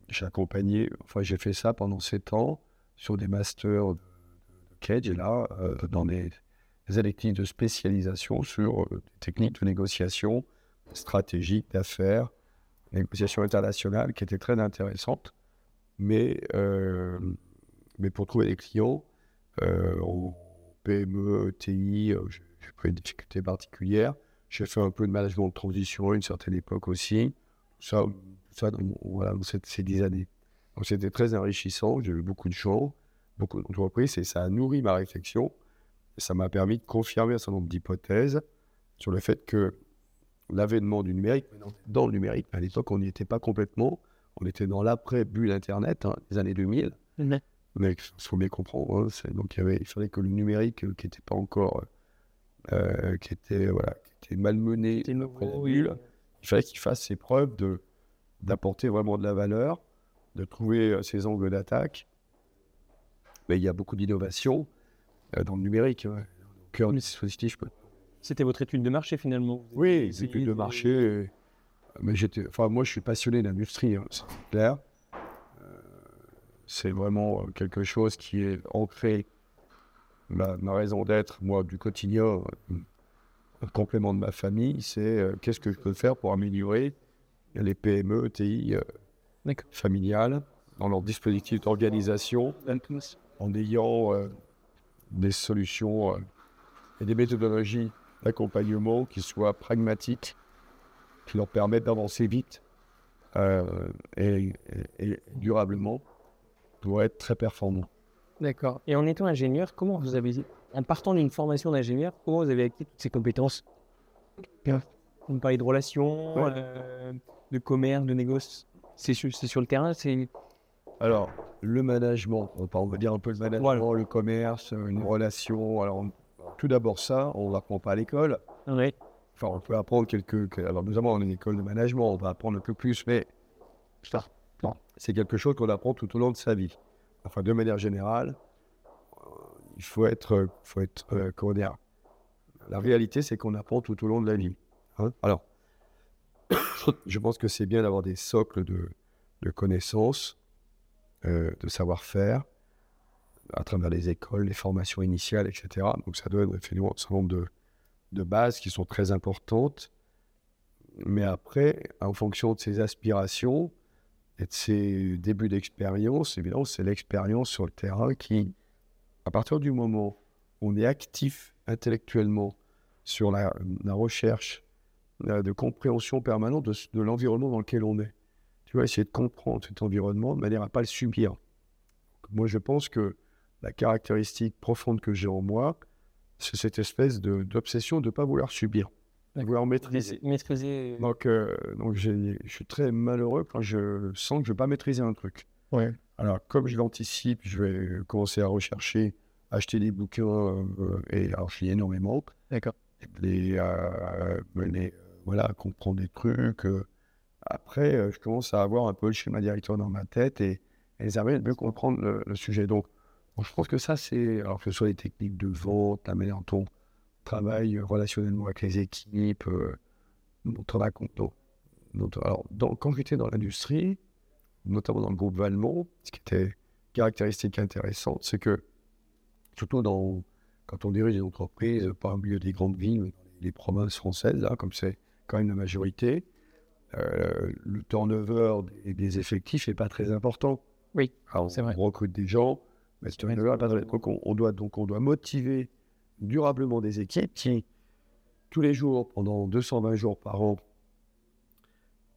j'ai accompagné, enfin, j'ai fait ça pendant 7 ans sur des masters de, Cage, et là, euh, dans des, des de spécialisation sur des techniques de négociation stratégique, d'affaires, négociation internationale, qui étaient très intéressantes. Mais mais pour trouver des clients, euh, en PME, TI, euh, j'ai pas eu de difficultés particulières. J'ai fait un peu de management de transition à une certaine époque aussi. Ça, ça voilà, ces dix années. Donc c'était très enrichissant. J'ai eu beaucoup de gens, beaucoup d'entreprises et ça a nourri ma réflexion. Et ça m'a permis de confirmer un certain nombre d'hypothèses sur le fait que l'avènement du numérique, dans le numérique, à l'époque, on n'y était pas complètement. On était dans l'après-bulle Internet, hein, les années 2000. Mais il faut bien comprendre. Hein, donc il, y avait, il fallait que le numérique, euh, qui n'était pas encore, euh, qui était voilà, qui était malmené, il fallait qu'il fasse ses preuves de d'apporter vraiment de la valeur, de trouver euh, ses angles d'attaque. Mais il y a beaucoup d'innovation dans le numérique, au cœur du dispositif. C'était votre étude de marché finalement Oui, étude de marché. Mais j'étais, enfin moi je suis passionné d'industrie, hein, c'est clair c'est vraiment euh, quelque chose qui est ancré, ma, ma raison d'être, moi, du quotidien, euh, un complément de ma famille, c'est euh, qu'est-ce que je peux faire pour améliorer les PME, ETI familiales dans leur dispositif d'organisation, en ayant des solutions et des méthodologies d'accompagnement qui soient pragmatiques, qui leur permettent d'avancer vite et, durablement pour être très performant. D'accord. Et en étant ingénieur, comment vous avez, en partant d'une formation d'ingénieur, comment vous avez acquis toutes ces compétences? Vous parlez de relations, euh, de commerce, de négoce. C'est sur, sur, le terrain c'est... Alors, le management, on va dire un peu le management, le commerce, une relation. Alors, tout d'abord ça, on l'apprend pas à l'école. Oui. Enfin, on peut apprendre quelques... Alors, nous avons une école de management, on va apprendre un peu plus, mais c'est quelque chose qu'on apprend tout au long de sa vie. Enfin, de manière générale, euh, il faut être, faut être euh, comment dire, la réalité, c'est qu'on apprend tout au long de la vie. Hein. Alors, je pense que c'est bien d'avoir des socles de, connaissances, euh, de savoir-faire, à travers les écoles, les formations initiales, etc. Donc, ça donne effectivement un certain nombre de, de bases qui sont très importantes. Mais après, en fonction de ses aspirations, et de ces débuts d'expérience, évidemment, c'est l'expérience sur le terrain qui, à partir du moment où on est actif intellectuellement sur la, recherche de compréhension permanente de, l'environnement dans lequel on est, tu vas essayer de comprendre cet environnement de manière à ne pas le subir. Moi, je pense que la caractéristique profonde que j'ai en moi, c'est cette espèce d'obsession de ne pas vouloir subir vouloir maîtriser. maîtriser. Donc, euh, donc je suis très malheureux quand je sens que je ne vais pas maîtriser un truc. Ouais. Alors, comme je l'anticipe, je vais commencer à rechercher, acheter des bouquins, euh, et alors je lis énormément. D'accord. Les, euh, les, voilà, comprendre des trucs. Après, je commence à avoir un peu le schéma directeur dans ma tête et, et les de mieux comprendre le, sujet. Donc, je pense que ça, c'est, alors que ce soit les techniques de vente, la manière dont travail relationnellement avec les équipes, euh, notre alors, quand j'étais dans l'industrie, notamment dans le groupe Valmont, ce qui était caractéristique intéressante, c'est que, surtout quand on dirige des entreprises, pas au milieu des grandes villes, mais dans les, provinces françaises, là, comme c'est quand même la majorité, euh, le turnover des, des effectifs n'est pas très important. Oui, c'est vrai. On recrute des gens, mais ce turnover n'est pas très important. On doit, donc on doit motiver durablement des équipes qui, tous les jours, pendant 220 jours par an,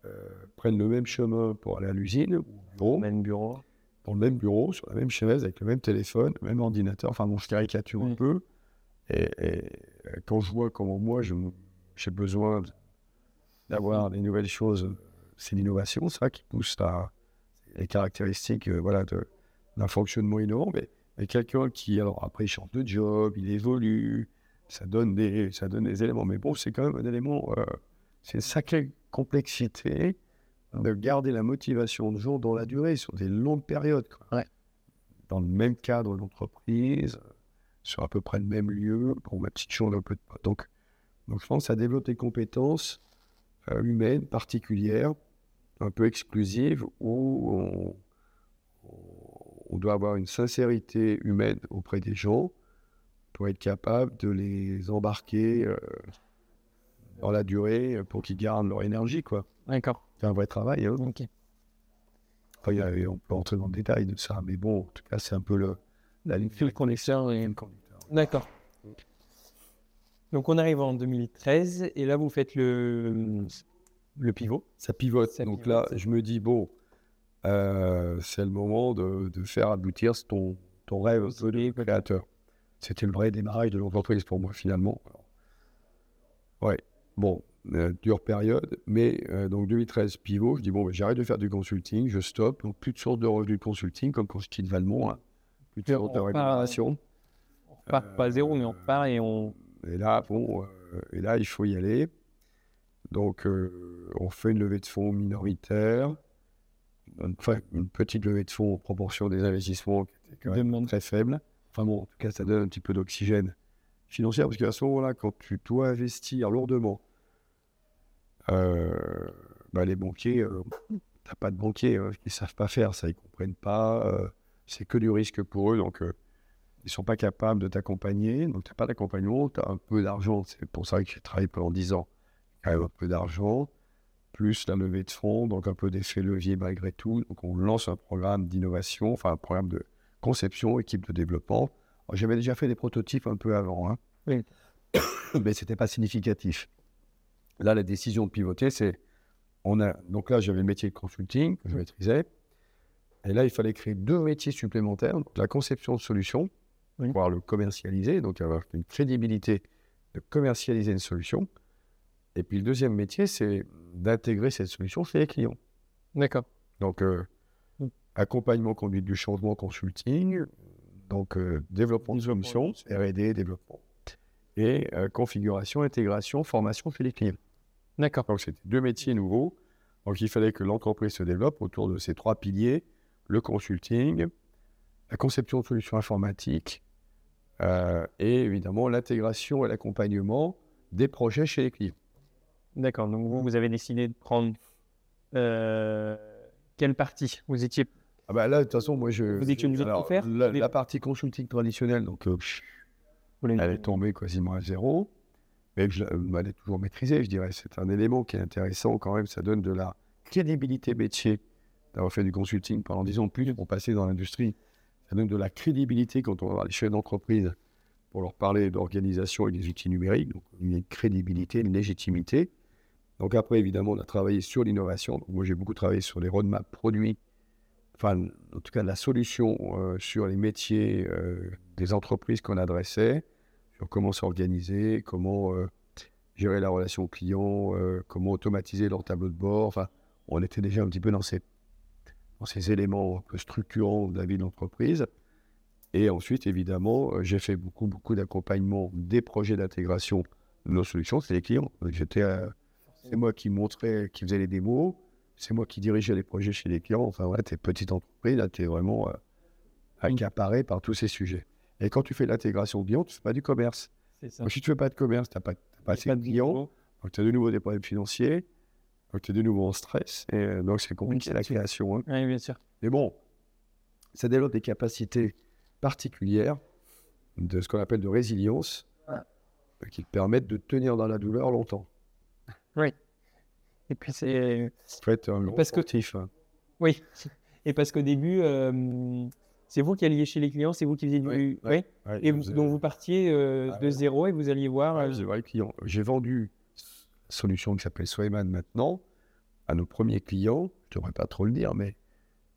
euh, prennent le même chemin pour aller à l'usine, au bureau, même bureau, dans le même bureau, sur la même chaise, avec le même téléphone, le même ordinateur. Enfin, bon, je caricature un peu. Et, quand je vois comment moi, j'ai besoin d'avoir des nouvelles choses, c'est l'innovation, ça, qui pousse à, les caractéristiques euh, voilà, d'un fonctionnement innovant. Mais quelqu'un qui, alors après, il change de job, il évolue, ça donne des, ça donne des éléments. Mais bon, c'est quand même un élément, euh, c'est une sacrée complexité de garder la motivation de gens dans la durée, sur des longues périodes. quoi. Ouais. Dans le même cadre d'entreprise, sur à peu près le même lieu, pour ma petite chose un peu de... Donc, donc je pense que ça développe des compétences euh, humaines particulières, un peu exclusives, où on, on doit avoir une sincérité humaine auprès des gens pour être capable de les embarquer euh, dans la durée pour qu'ils gardent leur énergie. quoi. D'accord. C'est un vrai travail. hein. Ok. Enfin, il y a- on peut entrer dans le détail de ça, mais bon, en tout cas, c'est un peu le, la ligne Fil conducteur et- conducteur. D'accord. Donc on arrive en 2013 et là vous faites le, le pivot. Ça pivote. Ça Donc pivote. là, je me dis, bon, euh, c'est le moment de, de faire aboutir ton, ton rêve de créateur. C'était le vrai démarrage de l'entreprise pour moi, finalement. Ouais, bon, euh, dure période, mais euh, donc 2013, pivot, je dis, bon, ben, j'arrête de faire du consulting, je stoppe, donc plus de source de revenus de consulting, comme quand je quitte Valmont, hein. plus de Et source de rémunération. On repart pas à zéro mais on repart et on... Et là, bon, euh, et là, il faut y aller. Donc, euh, on fait une levée de fonds minoritaire, enfin, une petite levée de fonds en proportion des investissements qui étaient quand même très faibles. Enfin bon, en tout cas, ça donne un petit peu d'oxygène financier, parce qu'à ce moment-là, quand tu dois investir lourdement, euh, bah, les banquiers, euh, t'as pas de banquiers, hein, ils savent pas faire ça, ils comprennent pas, euh, c'est que du risque pour eux, donc euh, ils sont pas capables de t'accompagner, donc t'as pas d'accompagnement, tu as un peu d'argent, c'est pour ça que j'ai travaillé pendant 10 ans, quand même un peu d'argent, plus la levée de fonds, donc un peu d'effet levier malgré tout, donc on lance un programme d'innovation, enfin un programme de conception, équipe de développement. J'avais déjà fait des prototypes un peu avant, hein. Oui. mais c'était pas significatif. Là, la décision de pivoter, c'est on a donc là j'avais le métier de consulting que je maîtrisais, et là il fallait créer deux métiers supplémentaires, la conception de solutions, Oui. pouvoir le commercialiser, donc avoir une crédibilité de commercialiser une solution. Et puis le deuxième métier, c'est d'intégrer cette solution chez les clients. D'accord. Donc, euh, accompagnement, conduite du changement, consulting, donc euh, développement de solutions, R&D, développement, et euh, configuration, intégration, formation chez les clients. D'accord. Donc, c'était deux métiers nouveaux. Donc, il fallait que l'entreprise se développe autour de ces trois piliers le consulting, la conception de solutions informatiques euh, et évidemment l'intégration et l'accompagnement des projets chez les clients. D'accord. Donc vous, vous avez décidé de prendre euh, quelle partie? Vous étiez Ah bah là, de toute façon, moi, je. Vous étiez obligé de tout faire? La, partie consulting traditionnelle, donc, euh, elle est tombée quasiment à zéro, mais je est toujours maîtrisée, je dirais. C'est un élément qui est intéressant quand même. Ça donne de la crédibilité métier d'avoir fait du consulting pendant 10 ans plus pour passer dans l'industrie. Ça donne de la crédibilité quand on va voir les chefs d'entreprise pour leur parler d'organisation et des outils numériques. Donc, une crédibilité, une légitimité. Donc, après, évidemment, on a travaillé sur l'innovation. Donc, moi, j'ai beaucoup travaillé sur les roadmaps produits, enfin, en tout cas, la solution euh, sur les métiers euh, des entreprises qu'on adressait, sur comment s'organiser, comment euh, gérer la relation client, comment automatiser leur tableau de bord. Enfin, on était déjà un petit peu dans ces, dans ces éléments un peu structurants de la vie d'entreprise. Et ensuite, évidemment, euh, j'ai fait beaucoup, beaucoup d'accompagnement des projets d'intégration de nos solutions, c'est les clients. J'étais, euh, c'est moi qui montrais, qui faisais les démos, c'est moi qui dirigeais les projets chez les clients. Enfin, voilà, t'es petite entreprise, là, t'es vraiment euh, accaparé par tous ces sujets. Et quand tu fais l'intégration client, tu fais pas du commerce. C'est ça. Donc, si tu fais pas de commerce, t'as pas, t'as pas assez de clients, donc tu as de nouveau des problèmes financiers, donc tu es de nouveau en stress, et euh, donc c'est compliqué la création. hein. Oui, bien sûr. Mais bon, ça développe des capacités particulières de ce qu'on appelle de résilience, Ah. euh, qui te permettent de tenir dans la douleur longtemps. Et puis c'est gros Parce que- hein. oui. Et parce qu'au début, euh, c'est vous qui alliez chez les clients, c'est vous qui faisiez du. Oui, Oui. Et vous- donc vous partiez euh, Ah de zéro et vous alliez voir. Euh, clients. J'ai vendu solution qui s'appelle Swayman maintenant à nos premiers clients. Je ne devrais pas trop le dire, mais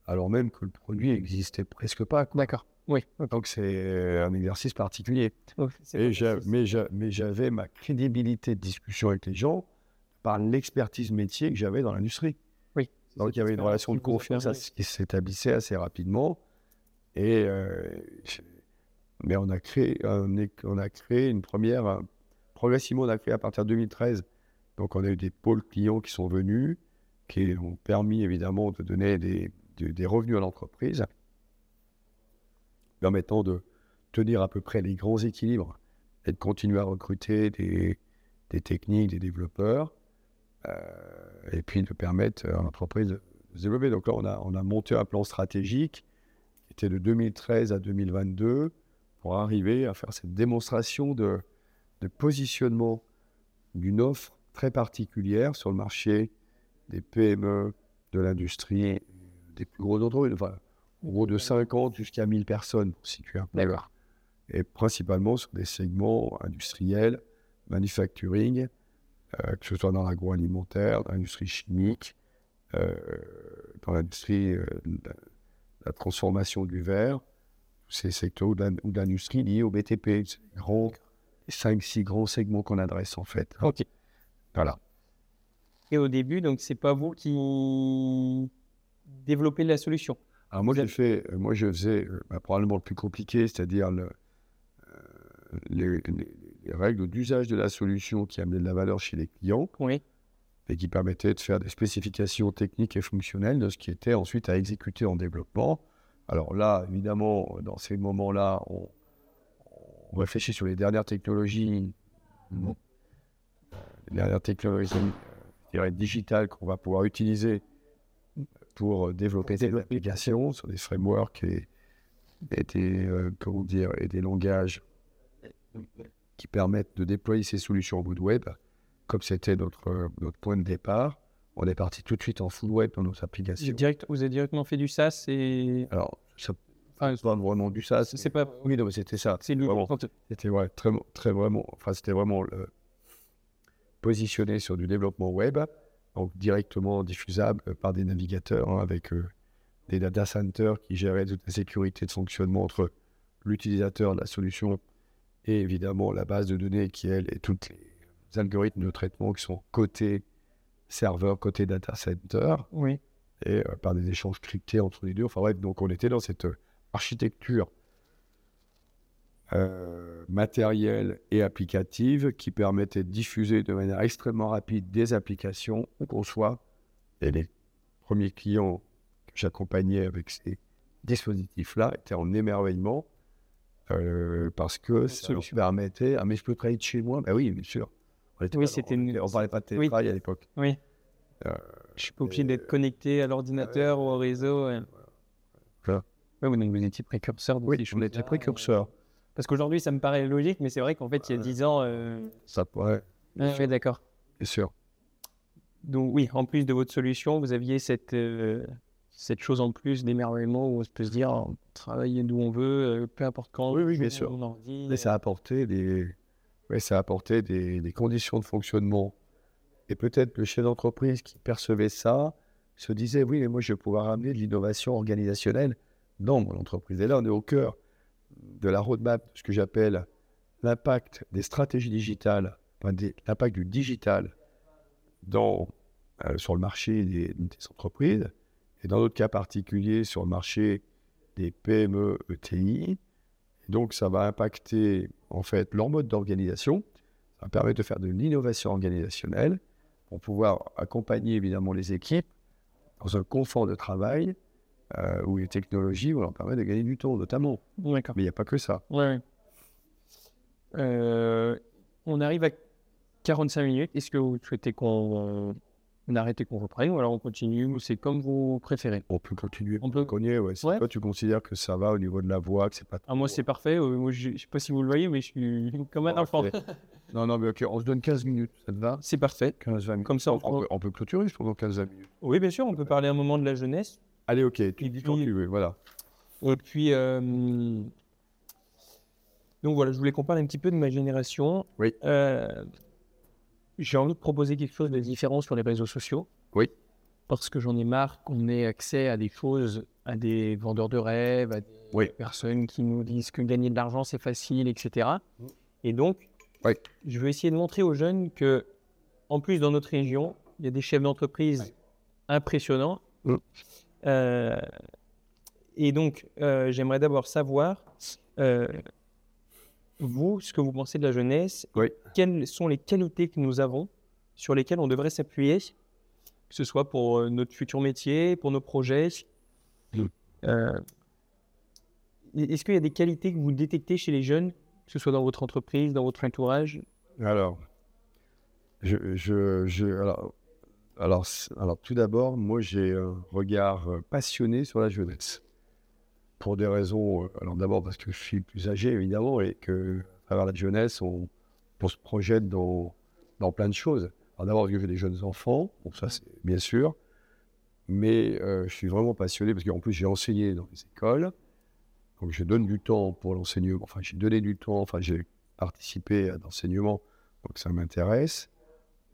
alors même que le produit n'existait presque pas. D'accord. Oui. Donc c'est un exercice particulier. Et facile. mais j'a- mais j'avais ma crédibilité de discussion avec les gens par l'expertise métier que j'avais dans l'industrie. Oui. Donc il y avait une relation de confiance à qui s'établissait assez rapidement. Et euh, mais on a créé, é- on a créé une première. Progressivement, on a créé à partir de 2013. Donc, on a eu des pôles clients qui sont venus, qui ont permis évidemment de donner des, de- des revenus à l'entreprise, permettant de tenir à peu près les grands équilibres et de continuer à recruter des, techniques, des développeurs, euh, et puis de permettre à l'entreprise de se développer. Donc là, on a, on a monté un plan stratégique qui était de 2013 à 2022 pour arriver à faire cette démonstration de positionnement d'une offre très particulière sur le marché des PME, de l'industrie, des plus grosses entreprises, enfin, en gros de 50 jusqu'à 1000 personnes pour situer un peu. D'accord. Et principalement sur des segments industriels, manufacturing, euh, que ce soit dans l'agroalimentaire, dans l'industrie chimique, euh, dans l'industrie euh, de la, transformation du verre, tous ces secteurs ou ou d'industrie liés au BTP, c'est les grands, les 5-6 grands segments qu'on adresse en fait. Ok. Voilà. Et au début, donc, c'est pas vous qui développez la solution. Alors moi, j'ai fait, euh, moi je faisais euh, bah, probablement le plus compliqué, c'est-à-dire le, euh, les, les- les règles d'usage de la solution qui amenaient de la valeur chez les clients Oui. et qui permettaient de faire des spécifications techniques et fonctionnelles de ce qui était ensuite à exécuter en développement. Alors là, évidemment, dans ces moments-là, on, on réfléchit sur les dernières technologies, les dernières technologies, euh, digitales qu'on va pouvoir utiliser pour euh, développer des applications sur des frameworks et, et des, euh, comment dire, et des langages qui permettent de déployer ces solutions en bout de web, comme c'était notre, euh, notre point de départ. On est parti tout de suite en full web dans nos applications. direct, vous avez directement fait du SaaS et. Alors, ça pas vraiment du ça. c'est pas. Oui, non, mais c'était ça. C'est C'était ouais, très, très vraiment, enfin, c'était vraiment le- positionné sur du développement web, donc directement diffusable par des navigateurs hein, avec euh, des data centers qui géraient toute la sécurité de fonctionnement entre l'utilisateur de la solution et évidemment la base de données qui, elle, et tous les algorithmes de traitement qui sont côté serveur, côté data center Oui. et euh, par des échanges cryptés entre les deux. Enfin bref, donc on était dans cette euh, architecture euh, matérielle et applicative qui permettait de diffuser de manière extrêmement rapide des applications où qu'on soit. Et les premiers clients que j'accompagnais avec ces dispositifs-là étaient en émerveillement euh, parce que ça leur permettait. Ah, mais je peux travailler de chez moi Ben oui, bien sûr. On Oui, c'était on, une- on parlait pas de Oui. télétravail à l'époque. Oui. Euh, Je suis pas obligé d'être connecté à l'ordinateur ou au réseau. ouais. Voilà. Ouais, oui, donc vous étiez précurseur de Oui, ces on était précurseurs. Parce qu'aujourd'hui, ça me paraît logique, mais c'est vrai qu'en fait, il y a 10 ans. euh, Ça pourrait, ouais, ouais, d'accord. bien sûr. Donc, oui, en plus de votre solution, vous aviez cette, euh, cette chose en plus d'émerveillement où on peut se dire, oh, travailler d'où on veut, euh, peu importe quand. Oui, oui, bien sûr. ordi, Mais ça a apporté des, ouais, ça a apporté des, des conditions de fonctionnement. Et peut-être le chef d'entreprise qui percevait ça se disait oui, mais moi je vais pouvoir amener de l'innovation organisationnelle dans mon entreprise. Et là, on est au cœur de la roadmap, ce que j'appelle l'impact des stratégies digitales, l'impact du digital dans, euh, sur le marché des, entreprises, et dans notre cas particulier sur le marché des PME ETI. Et donc, ça va impacter en fait leur mode d'organisation. Ça va permettre de faire de l'innovation organisationnelle pour pouvoir accompagner évidemment les équipes dans un confort de travail euh, où les technologies vont leur permettre de gagner du temps, notamment. D'accord. Mais il n'y a pas que ça. Ouais. Euh, on arrive à 45 minutes. Est-ce que vous souhaitez qu'on on arrête et qu'on reprenne ou alors on continue ou c'est comme vous préférez? On peut continuer. On peut. Cogner, ouais. Si Ouais. toi tu considères que ça va au niveau de la voix, que c'est pas. Ah, moi, c'est parfait. Euh, moi, je, je sais pas si vous le voyez, mais je suis comme un enfant. Non, non, mais ok, on se donne 15 minutes, ça te va? C'est parfait. 15-20 minutes. Comme ça, on on, peut, on peut clôturer pendant 15-20 minutes. Oui, bien sûr, on peut parler un moment de la jeunesse. Allez, ok, tu dis tu veux, voilà. Et puis, euh, donc voilà, je voulais qu'on parle un petit peu de ma génération. Oui. Euh, J'ai envie de proposer quelque chose de différent sur les réseaux sociaux. Oui. Parce que j'en ai marre qu'on ait accès à des choses, à des vendeurs de rêves, à des Oui. personnes qui nous disent que gagner de l'argent c'est facile, etc. Mm. Et donc, Oui. je veux essayer de montrer aux jeunes que, en plus, dans notre région, il y a des chefs d'entreprise impressionnants. Mm. Euh, et donc, euh, j'aimerais d'abord savoir, euh, vous, ce que vous pensez de la jeunesse, Oui. quelles sont les qualités que nous avons sur lesquelles on devrait s'appuyer, que ce soit pour notre futur métier, pour nos projets? Mm. Euh, Est-ce qu'il y a des qualités que vous détectez chez les jeunes, que ce soit dans votre entreprise, dans votre entourage? Alors, je, je, je- alors, alors, tout d'abord, moi, j'ai un regard euh, passionné sur la jeunesse. Pour des raisons. euh, Alors, d'abord, parce que je suis plus âgé, évidemment, et que, à travers la jeunesse, on, on se projette dans, dans plein de choses. Alors, d'abord, parce que j'ai des jeunes enfants, bon, ça, c'est bien sûr. Mais euh, je suis vraiment passionné, parce qu'en plus, j'ai enseigné dans les écoles. Donc, je donne du temps pour l'enseignement. Enfin, j'ai donné du temps, enfin, j'ai participé à l'enseignement, donc ça m'intéresse.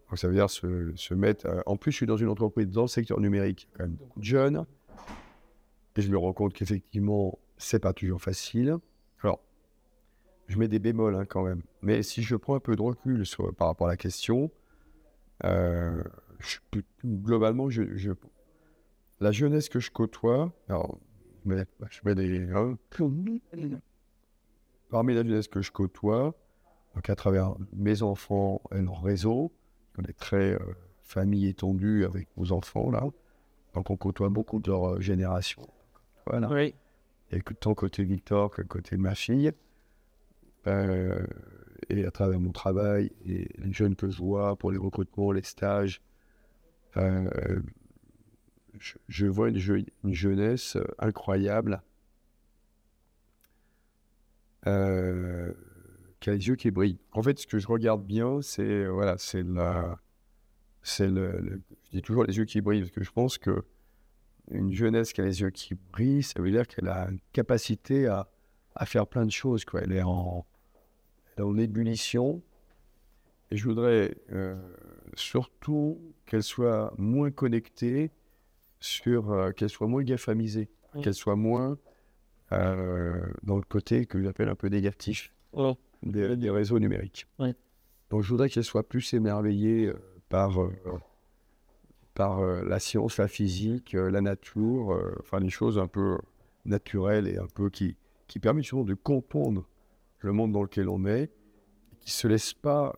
Donc, ça veut dire se, se mettre. à- En plus, je suis dans une entreprise dans le secteur numérique, quand même beaucoup de jeunes. Et je me rends compte qu'effectivement, c'est pas toujours facile. Alors, je mets des bémols hein, quand même. Mais si je prends un peu de recul sur- par rapport à la question, euh, je globalement, je, je- la jeunesse que je côtoie, alors, je mets, je mets des. hein, parmi la jeunesse que je côtoie, donc à travers mes enfants et leur réseau, on est très euh, famille étendue avec nos enfants là, donc on côtoie beaucoup de leur euh, génération. Voilà. Oui. Et que tant côté Victor que côté ma fille. Euh, et à travers mon travail et les jeunes que je vois pour les recrutements, les stages, euh, je, je vois une, je- une jeunesse incroyable euh, qui a les yeux qui brillent. En fait, ce que je regarde bien, c'est euh, voilà, c'est la, c'est le, le- je dis toujours les yeux qui brillent parce que je pense que une jeunesse qui a les yeux qui brillent, ça veut dire qu'elle a une capacité à, à faire plein de choses. Quoi. Elle est en, elle est en ébullition. Et je voudrais euh, surtout qu'elle soit moins connectée, sur, euh, qu'elle soit moins gaffamisée, qu'elle soit moins euh, dans le côté que j'appelle un peu négatif. Des, des réseaux numériques. Ouais. Donc je voudrais qu'elle soit plus émerveillée euh, par, euh, par euh, la science, la physique, euh, la nature, enfin des choses un peu naturelles et un peu qui, qui permettent justement de comprendre le monde dans lequel on est, qui se laisse pas,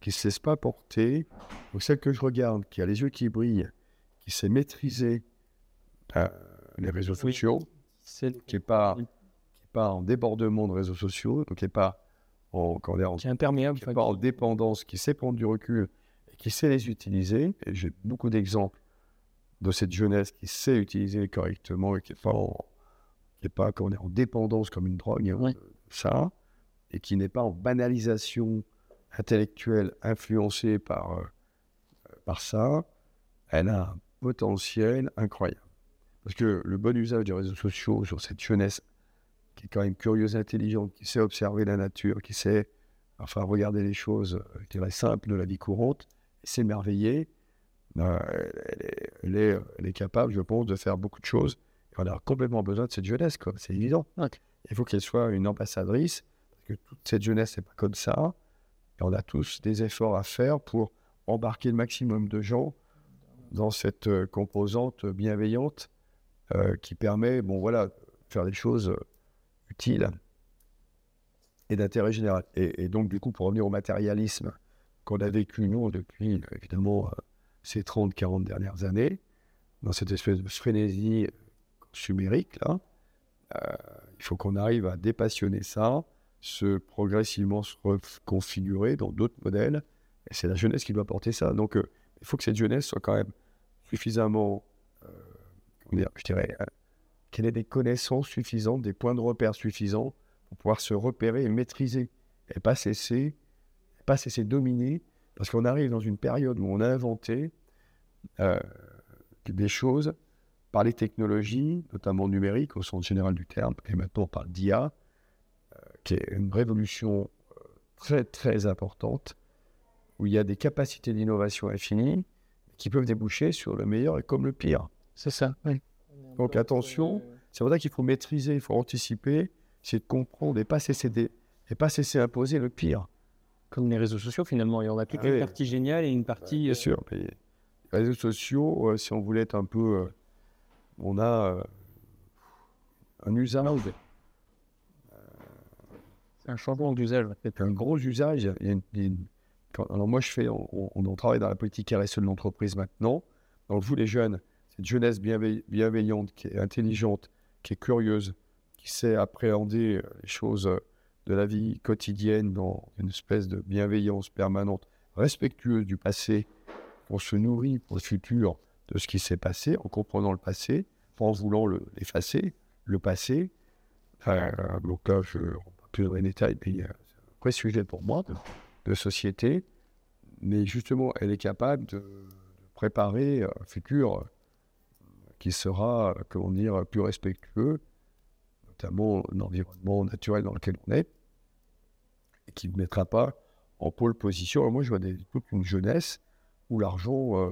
qui se laisse pas porter. Donc celle que je regarde, qui a les yeux qui brillent, qui sait maîtriser les réseaux Oui. sociaux, qui n'est pas, Oui. qui est pas en débordement de réseaux sociaux, donc qui n'est pas en, en qui est imperméable. qui en dépendance, qui sait prendre du recul et qui sait les utiliser. Et j'ai beaucoup d'exemples de cette jeunesse qui sait utiliser correctement et qui n'est pas, en, qui est pas comment dire, en dépendance comme une drogue, hein, Ouais. ça, et qui n'est pas en banalisation intellectuelle influencée par, euh, par ça. Elle a un potentiel incroyable. Parce que le bon usage des réseaux sociaux sur cette jeunesse qui est quand même curieuse, intelligente, qui sait observer la nature, qui sait enfin regarder les choses, euh, je dirais, simples de la vie courante, et s'émerveiller, euh, elle, est, elle, est, elle est capable, je pense, de faire beaucoup de choses. Et on a complètement besoin de cette jeunesse, quoi. c'est évident. Il faut qu'elle soit une ambassadrice, parce que toute cette jeunesse n'est pas comme ça. Et on a tous des efforts à faire pour embarquer le maximum de gens dans cette euh, composante bienveillante euh, qui permet, bon voilà, faire des choses utiles et d'intérêt général. Et, donc, du coup, pour revenir au matérialisme qu'on a vécu, nous, depuis, évidemment, euh, ces 30, 40 dernières années, dans cette espèce de frénésie consumérique, là, euh, il faut qu'on arrive à dépassionner ça, se progressivement se reconfigurer dans d'autres modèles. Et c'est la jeunesse qui doit porter ça. Donc, euh, il faut que cette jeunesse soit quand même suffisamment, euh, je dirais, qu'elle ait des connaissances suffisantes, des points de repère suffisants pour pouvoir se repérer et maîtriser? Et pas cesser, pas cesser de dominer, parce qu'on arrive dans une période où on a inventé euh, des choses par les technologies, notamment numériques au sens général du terme, et maintenant on parle d'IA, euh, qui est une révolution euh, très très importante, où il y a des capacités d'innovation infinies qui peuvent déboucher sur le meilleur et comme le pire. C'est ça. oui. Donc attention, c'est pour ça qu'il faut maîtriser, il faut anticiper, c'est de comprendre et pas cesser d'é- et pas cesser d'imposer le pire. Comme les réseaux sociaux, finalement. Et on a toute Ah une oui. partie géniale et une partie. Bien euh, sûr, mais les réseaux sociaux, euh, si on voulait être un peu... euh, on a euh, un usage... euh, C'est un changement d'usage. en un gros usage. Il y a une- il y a une- quand- alors moi, je fais, on, on- on travaille dans la politique RSE de l'entreprise maintenant. Donc vous, les jeunes, cette jeunesse bienveil- bienveillante, qui est intelligente, qui est curieuse, qui sait appréhender euh, les choses euh, de la vie quotidienne dans une espèce de bienveillance permanente, respectueuse du passé, on se nourrit pour le futur de ce qui s'est passé, en comprenant le passé, pas en voulant le- l'effacer, le passé. Enfin, donc là, je ne plus dans les détails, mais euh, c'est un vrai sujet pour moi de, société. Mais justement, elle est capable de, préparer un futur euh, qui sera, euh, comment dire, plus respectueux, notamment l'environnement naturel dans lequel on est, et qui ne mettra pas en pôle position. Alors moi, je vois des, toute une jeunesse où l'argent. euh,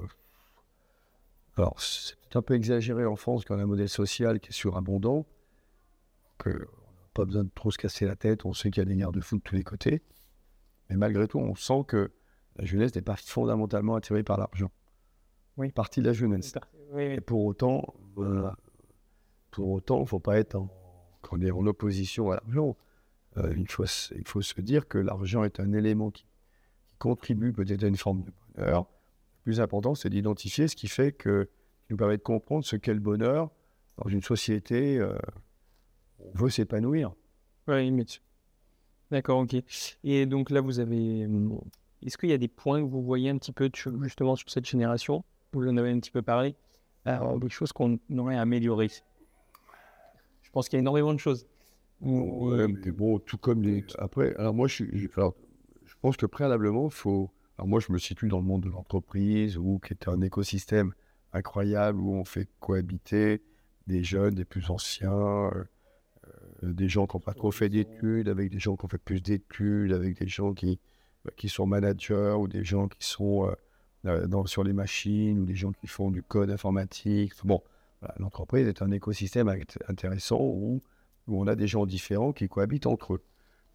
alors, c'est un peu exagéré en France quand on a un modèle social qui est surabondant, que on n'a pas besoin de trop se casser la tête, on sait qu'il y a des garde-fous de tous les côtés. Mais malgré tout, on sent que la jeunesse n'est pas fondamentalement attirée par l'argent. Oui. Partie de la jeunesse. Oui, oui. Et pour autant, euh, pour autant, il ne faut pas être en, qu'on est en opposition à l'argent. Euh, il, faut, se- il faut se dire que l'argent est un élément qui, qui contribue peut-être à une forme de bonheur. Le plus important, c'est d'identifier ce qui fait que, qui nous permet de comprendre ce qu'est le bonheur dans une société. euh, où on veut s'épanouir. Oui, mais D'accord, ok. Et donc là, vous avez. hum, Est-ce qu'il y a des points que vous voyez un petit peu justement sur cette génération? Vous en avez un petit peu parlé? Alors, des choses qu'on aurait améliorées. Je pense qu'il y a énormément de choses. Ouais, mais bon, tout comme les. Après, alors moi, je, suis- je- alors, je pense que préalablement, il faut. Alors moi, je me situe dans le monde de l'entreprise, où qui est un écosystème incroyable, où on fait cohabiter des jeunes, des plus anciens, euh, euh, des gens qui n'ont pas trop fait d'études, avec des gens qui ont fait plus d'études, avec des gens qui, bah, qui sont managers, ou des gens qui sont euh, euh, dans, sur les machines, ou des gens qui font du code informatique. Bon, l'entreprise est un écosystème int- intéressant où on a des gens différents qui cohabitent entre eux.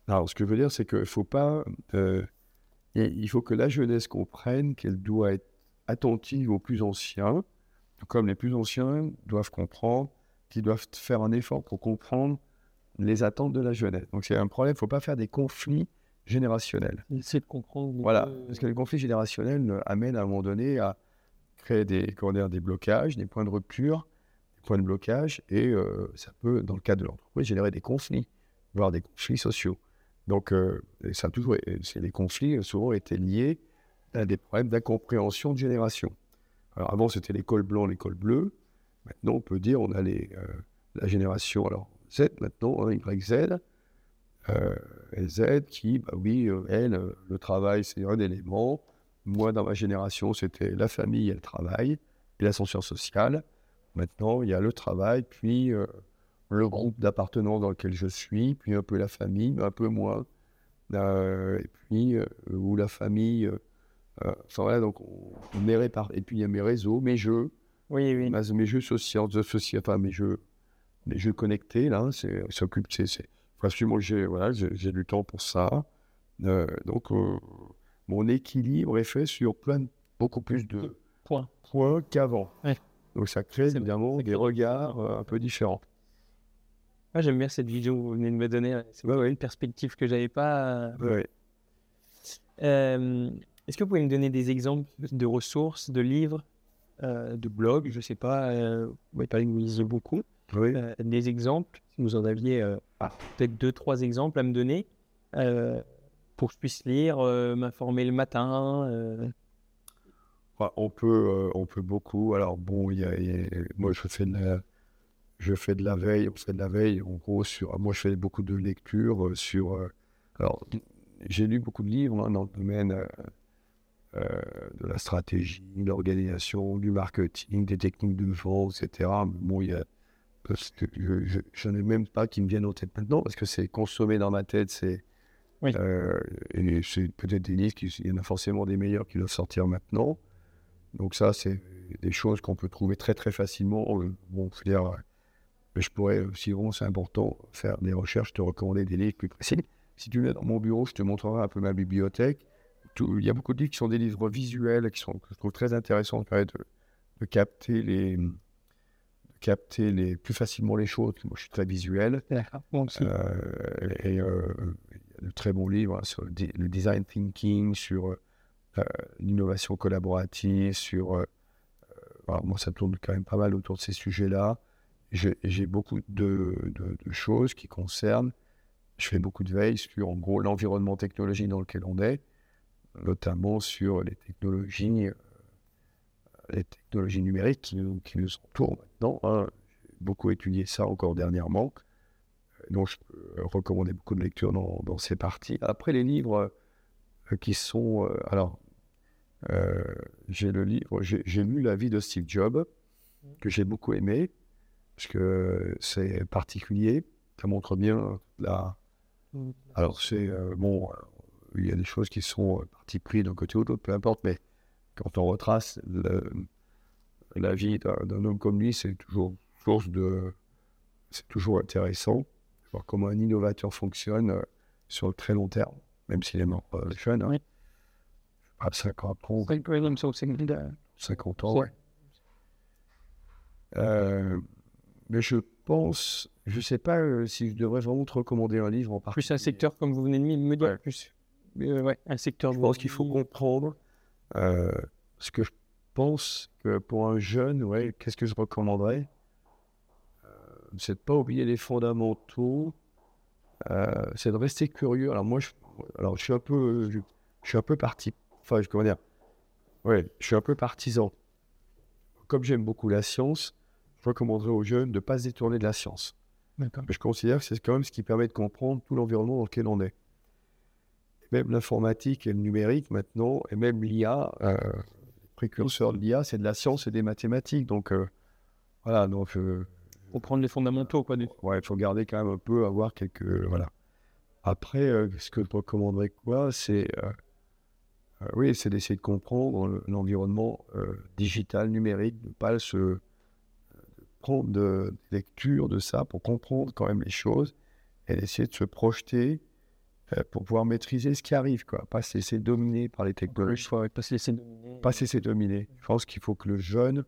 Alors, ce que je veux dire, c'est qu'il faut pas. euh, il faut que la jeunesse comprenne qu'elle doit être attentive aux plus anciens, comme les plus anciens doivent comprendre qu'ils doivent faire un effort pour comprendre les attentes de la jeunesse. Donc, c'est un problème, il ne faut pas faire des conflits générationnels. Essayer de comprendre. Voilà, deux. parce que les conflits générationnels euh, amènent à un moment donné à créer des, dire, des blocages, des points de rupture, des points de blocage, et euh, ça peut, dans le cadre de l'entreprise, générer des conflits, voire des conflits sociaux. Donc, euh, ça a toujours, les conflits euh, souvent étaient liés à des problèmes d'incompréhension de génération. Alors avant, c'était l'école blanc, l'école bleue. Maintenant, on peut dire on a les, euh, la génération alors Z maintenant, hein, YZ, euh, et Z qui, bah oui, euh, elle, euh, le travail, c'est un élément. Moi, dans ma génération, c'était la famille et le travail, et l'ascenseur social. Maintenant, il y a le travail, puis euh, le groupe d'appartenance dans lequel je suis, puis un peu la famille, mais un peu moins. Euh, et puis, euh, ou la famille. euh, euh, enfin voilà, donc on, on est réparti. Et puis, il y a mes réseaux, mes jeux, Oui, oui. mes, jeux sociaux, enfin mes jeux, mes jeux connectés, là, c'est, ça occupe, c'est, absolument que j'ai, voilà, j'ai, j'ai du temps pour ça. Euh, donc, euh, mon équilibre est fait sur plein de, beaucoup plus de Point. points qu'avant. Ouais. Donc, ça crée évidemment des regards euh, un peu différents. Ah, J'aime bien cette vidéo que vous venez de me donner. C'est ouais. une perspective que j'avais pas. Ouais. Est-ce que vous pouvez me donner des exemples de ressources, de livres, de blogs Je sais pas. vous m'avez parlé que vous lisiez beaucoup. Oui. Euh, des exemples, si vous en aviez euh, ah, peut-être deux, trois exemples à me donner euh, pour que je puisse lire, m'informer le matin. Ouais, on peut, euh, on peut beaucoup. Alors bon, il y a, il y a- moi je fais de la, je fais de la veille, on fait de la veille. En gros, sur, moi je fais beaucoup de lectures euh, sur. euh, alors, j'ai lu beaucoup de livres hein, dans le domaine de la stratégie, de l'organisation, du marketing, des techniques de vente, etc. Mais bon, il y a je, je, j'en ai même pas qui me viennent en tête maintenant parce que c'est consommé dans ma tête, c'est Oui. euh, et c'est peut-être des livres, qui, il y en a forcément des meilleurs qui doivent sortir maintenant. Donc ça, c'est des choses qu'on peut trouver très très facilement. Euh, Bon, je dire, pourrais, si vraiment c'est important, faire des recherches, te recommander des livres plus précis. Si tu viens dans mon bureau, je te montrerai un peu ma bibliothèque. Tout- il y a beaucoup de livres qui sont des livres visuels, qui sont, que je trouve très intéressants, qui permettent de, de capter les capter les, plus facilement les choses. Moi, je suis très visuel. Euh, et euh, de très bons livres hein, sur le, design thinking, sur euh, l'innovation collaborative, sur... euh, euh, moi, ça tourne quand même pas mal autour de ces sujets-là. J'ai j'ai beaucoup de, de- de choses qui concernent... Je fais beaucoup de veille sur, en gros, l'environnement technologique dans lequel on est, notamment sur les technologies, euh, les technologies numériques qui nous, qui nous entourent maintenant. hein. J'ai beaucoup étudié ça encore dernièrement. Donc, je peux euh, recommander beaucoup de lectures dans, dans ces parties. Après, les livres euh, qui sont. euh, alors, euh, j'ai le livre, j'ai lu La vie de Steve Jobs, que j'ai beaucoup aimé, parce que c'est particulier. Ça montre bien la. Alors, c'est. euh, bon, euh, il y a des choses qui sont euh, parti pris d'un côté ou de l'autre, peu importe, mais quand on retrace le- la vie d'un homme comme lui, c'est toujours source de. C'est toujours intéressant de voir comment un innovateur fonctionne euh, sur le très long terme, même s'il est mort euh, jeune. hein. Oui. À 50 ans, C'est problem solving. de- 50 ans, Ouais. Euh, mais je pense, je sais pas euh, si je devrais vraiment te recommander un livre en particulier. Plus un secteur comme vous venez de me dire. Ouais. Plus, euh, ouais, un secteur. Je pense qu'il faut comprendre ce que je pense que pour un jeune, ouais, qu'est-ce que je recommanderais? Euh, C'est de pas oublier les fondamentaux, euh, c'est de rester curieux. Alors moi, je, alors je suis un peu, je, je suis un peu parti, enfin, je, comment dire, ouais, je suis un peu partisan. Comme j'aime beaucoup la science, je recommanderais aux jeunes de ne pas se détourner de la science. Mais je considère que c'est quand même ce qui permet de comprendre tout l'environnement dans lequel on est. Même l'informatique et le numérique maintenant, et même l'IA, euh, les précurseurs de l'IA, c'est de la science et des mathématiques. Donc euh, voilà, donc euh, Pour prendre les fondamentaux, quoi. du- ouais, il faut garder quand même un peu, avoir quelques voilà. Après, euh, ce que je recommanderais quoi, c'est euh, euh, oui, c'est d'essayer de comprendre le- l'environnement digital, numérique, de pas se prendre de, des lectures de ça pour comprendre quand même les choses et d'essayer de se projeter pour pouvoir maîtriser ce qui arrive, quoi. Pas se laisser dominer par les technologies, pas se laisser dominer. pas se laisser dominer. Je pense qu'il faut que le jeune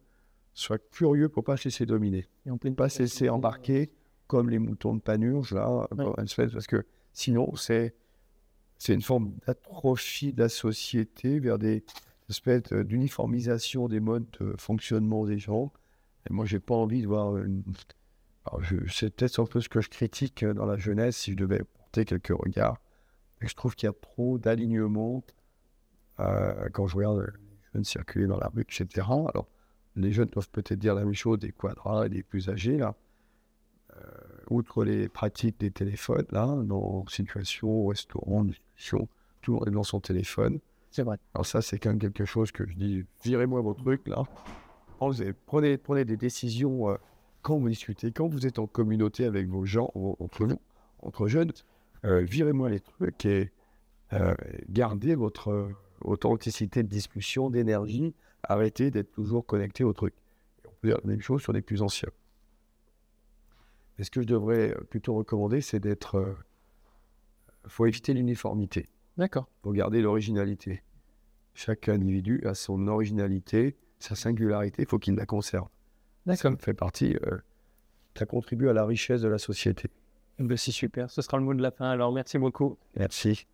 soit curieux pour pas se laisser dominer Et en pleine pas se laisser embarquer comme les moutons de Panurge, là, Ouais. parce que sinon, c'est, c'est une forme d'atrophie de la société vers des espèces d'uniformisation des modes de fonctionnement des gens. Et moi, j'ai pas envie de voir une... Alors, je, c'est peut-être un peu ce que je critique euh, dans la jeunesse, si je devais porter quelques regards. Et je trouve qu'il y a trop d'alignement euh, quand je regarde les jeunes circuler dans la rue, etc. Alors, les jeunes doivent peut-être dire la même chose des quadras et des plus âgés, là. Euh, outre les pratiques des téléphones, là, dans situation au restaurant, discussion, tout le monde est dans son téléphone. C'est vrai. Alors ça, c'est quand même quelque chose que je dis, virez-moi vos trucs, là. Prenez, prenez des décisions euh, quand vous discutez, quand vous êtes en communauté avec vos gens, en- entre vous, entre jeunes, virez-moi les trucs et euh, gardez votre euh, authenticité de discussion, d'énergie, arrêtez d'être toujours connecté au truc. Et on peut dire la même chose sur les plus anciens. Mais ce que je devrais euh, plutôt recommander, c'est d'être... euh, faut éviter l'uniformité D'accord. pour garder l'originalité. Chaque individu a son originalité, sa singularité, il faut qu'il la conserve. Ça D'accord. me fait partie, euh, ça contribue à la richesse de la société. Ben, c'est super. Ce sera le mot de la fin. Alors, merci beaucoup. Merci.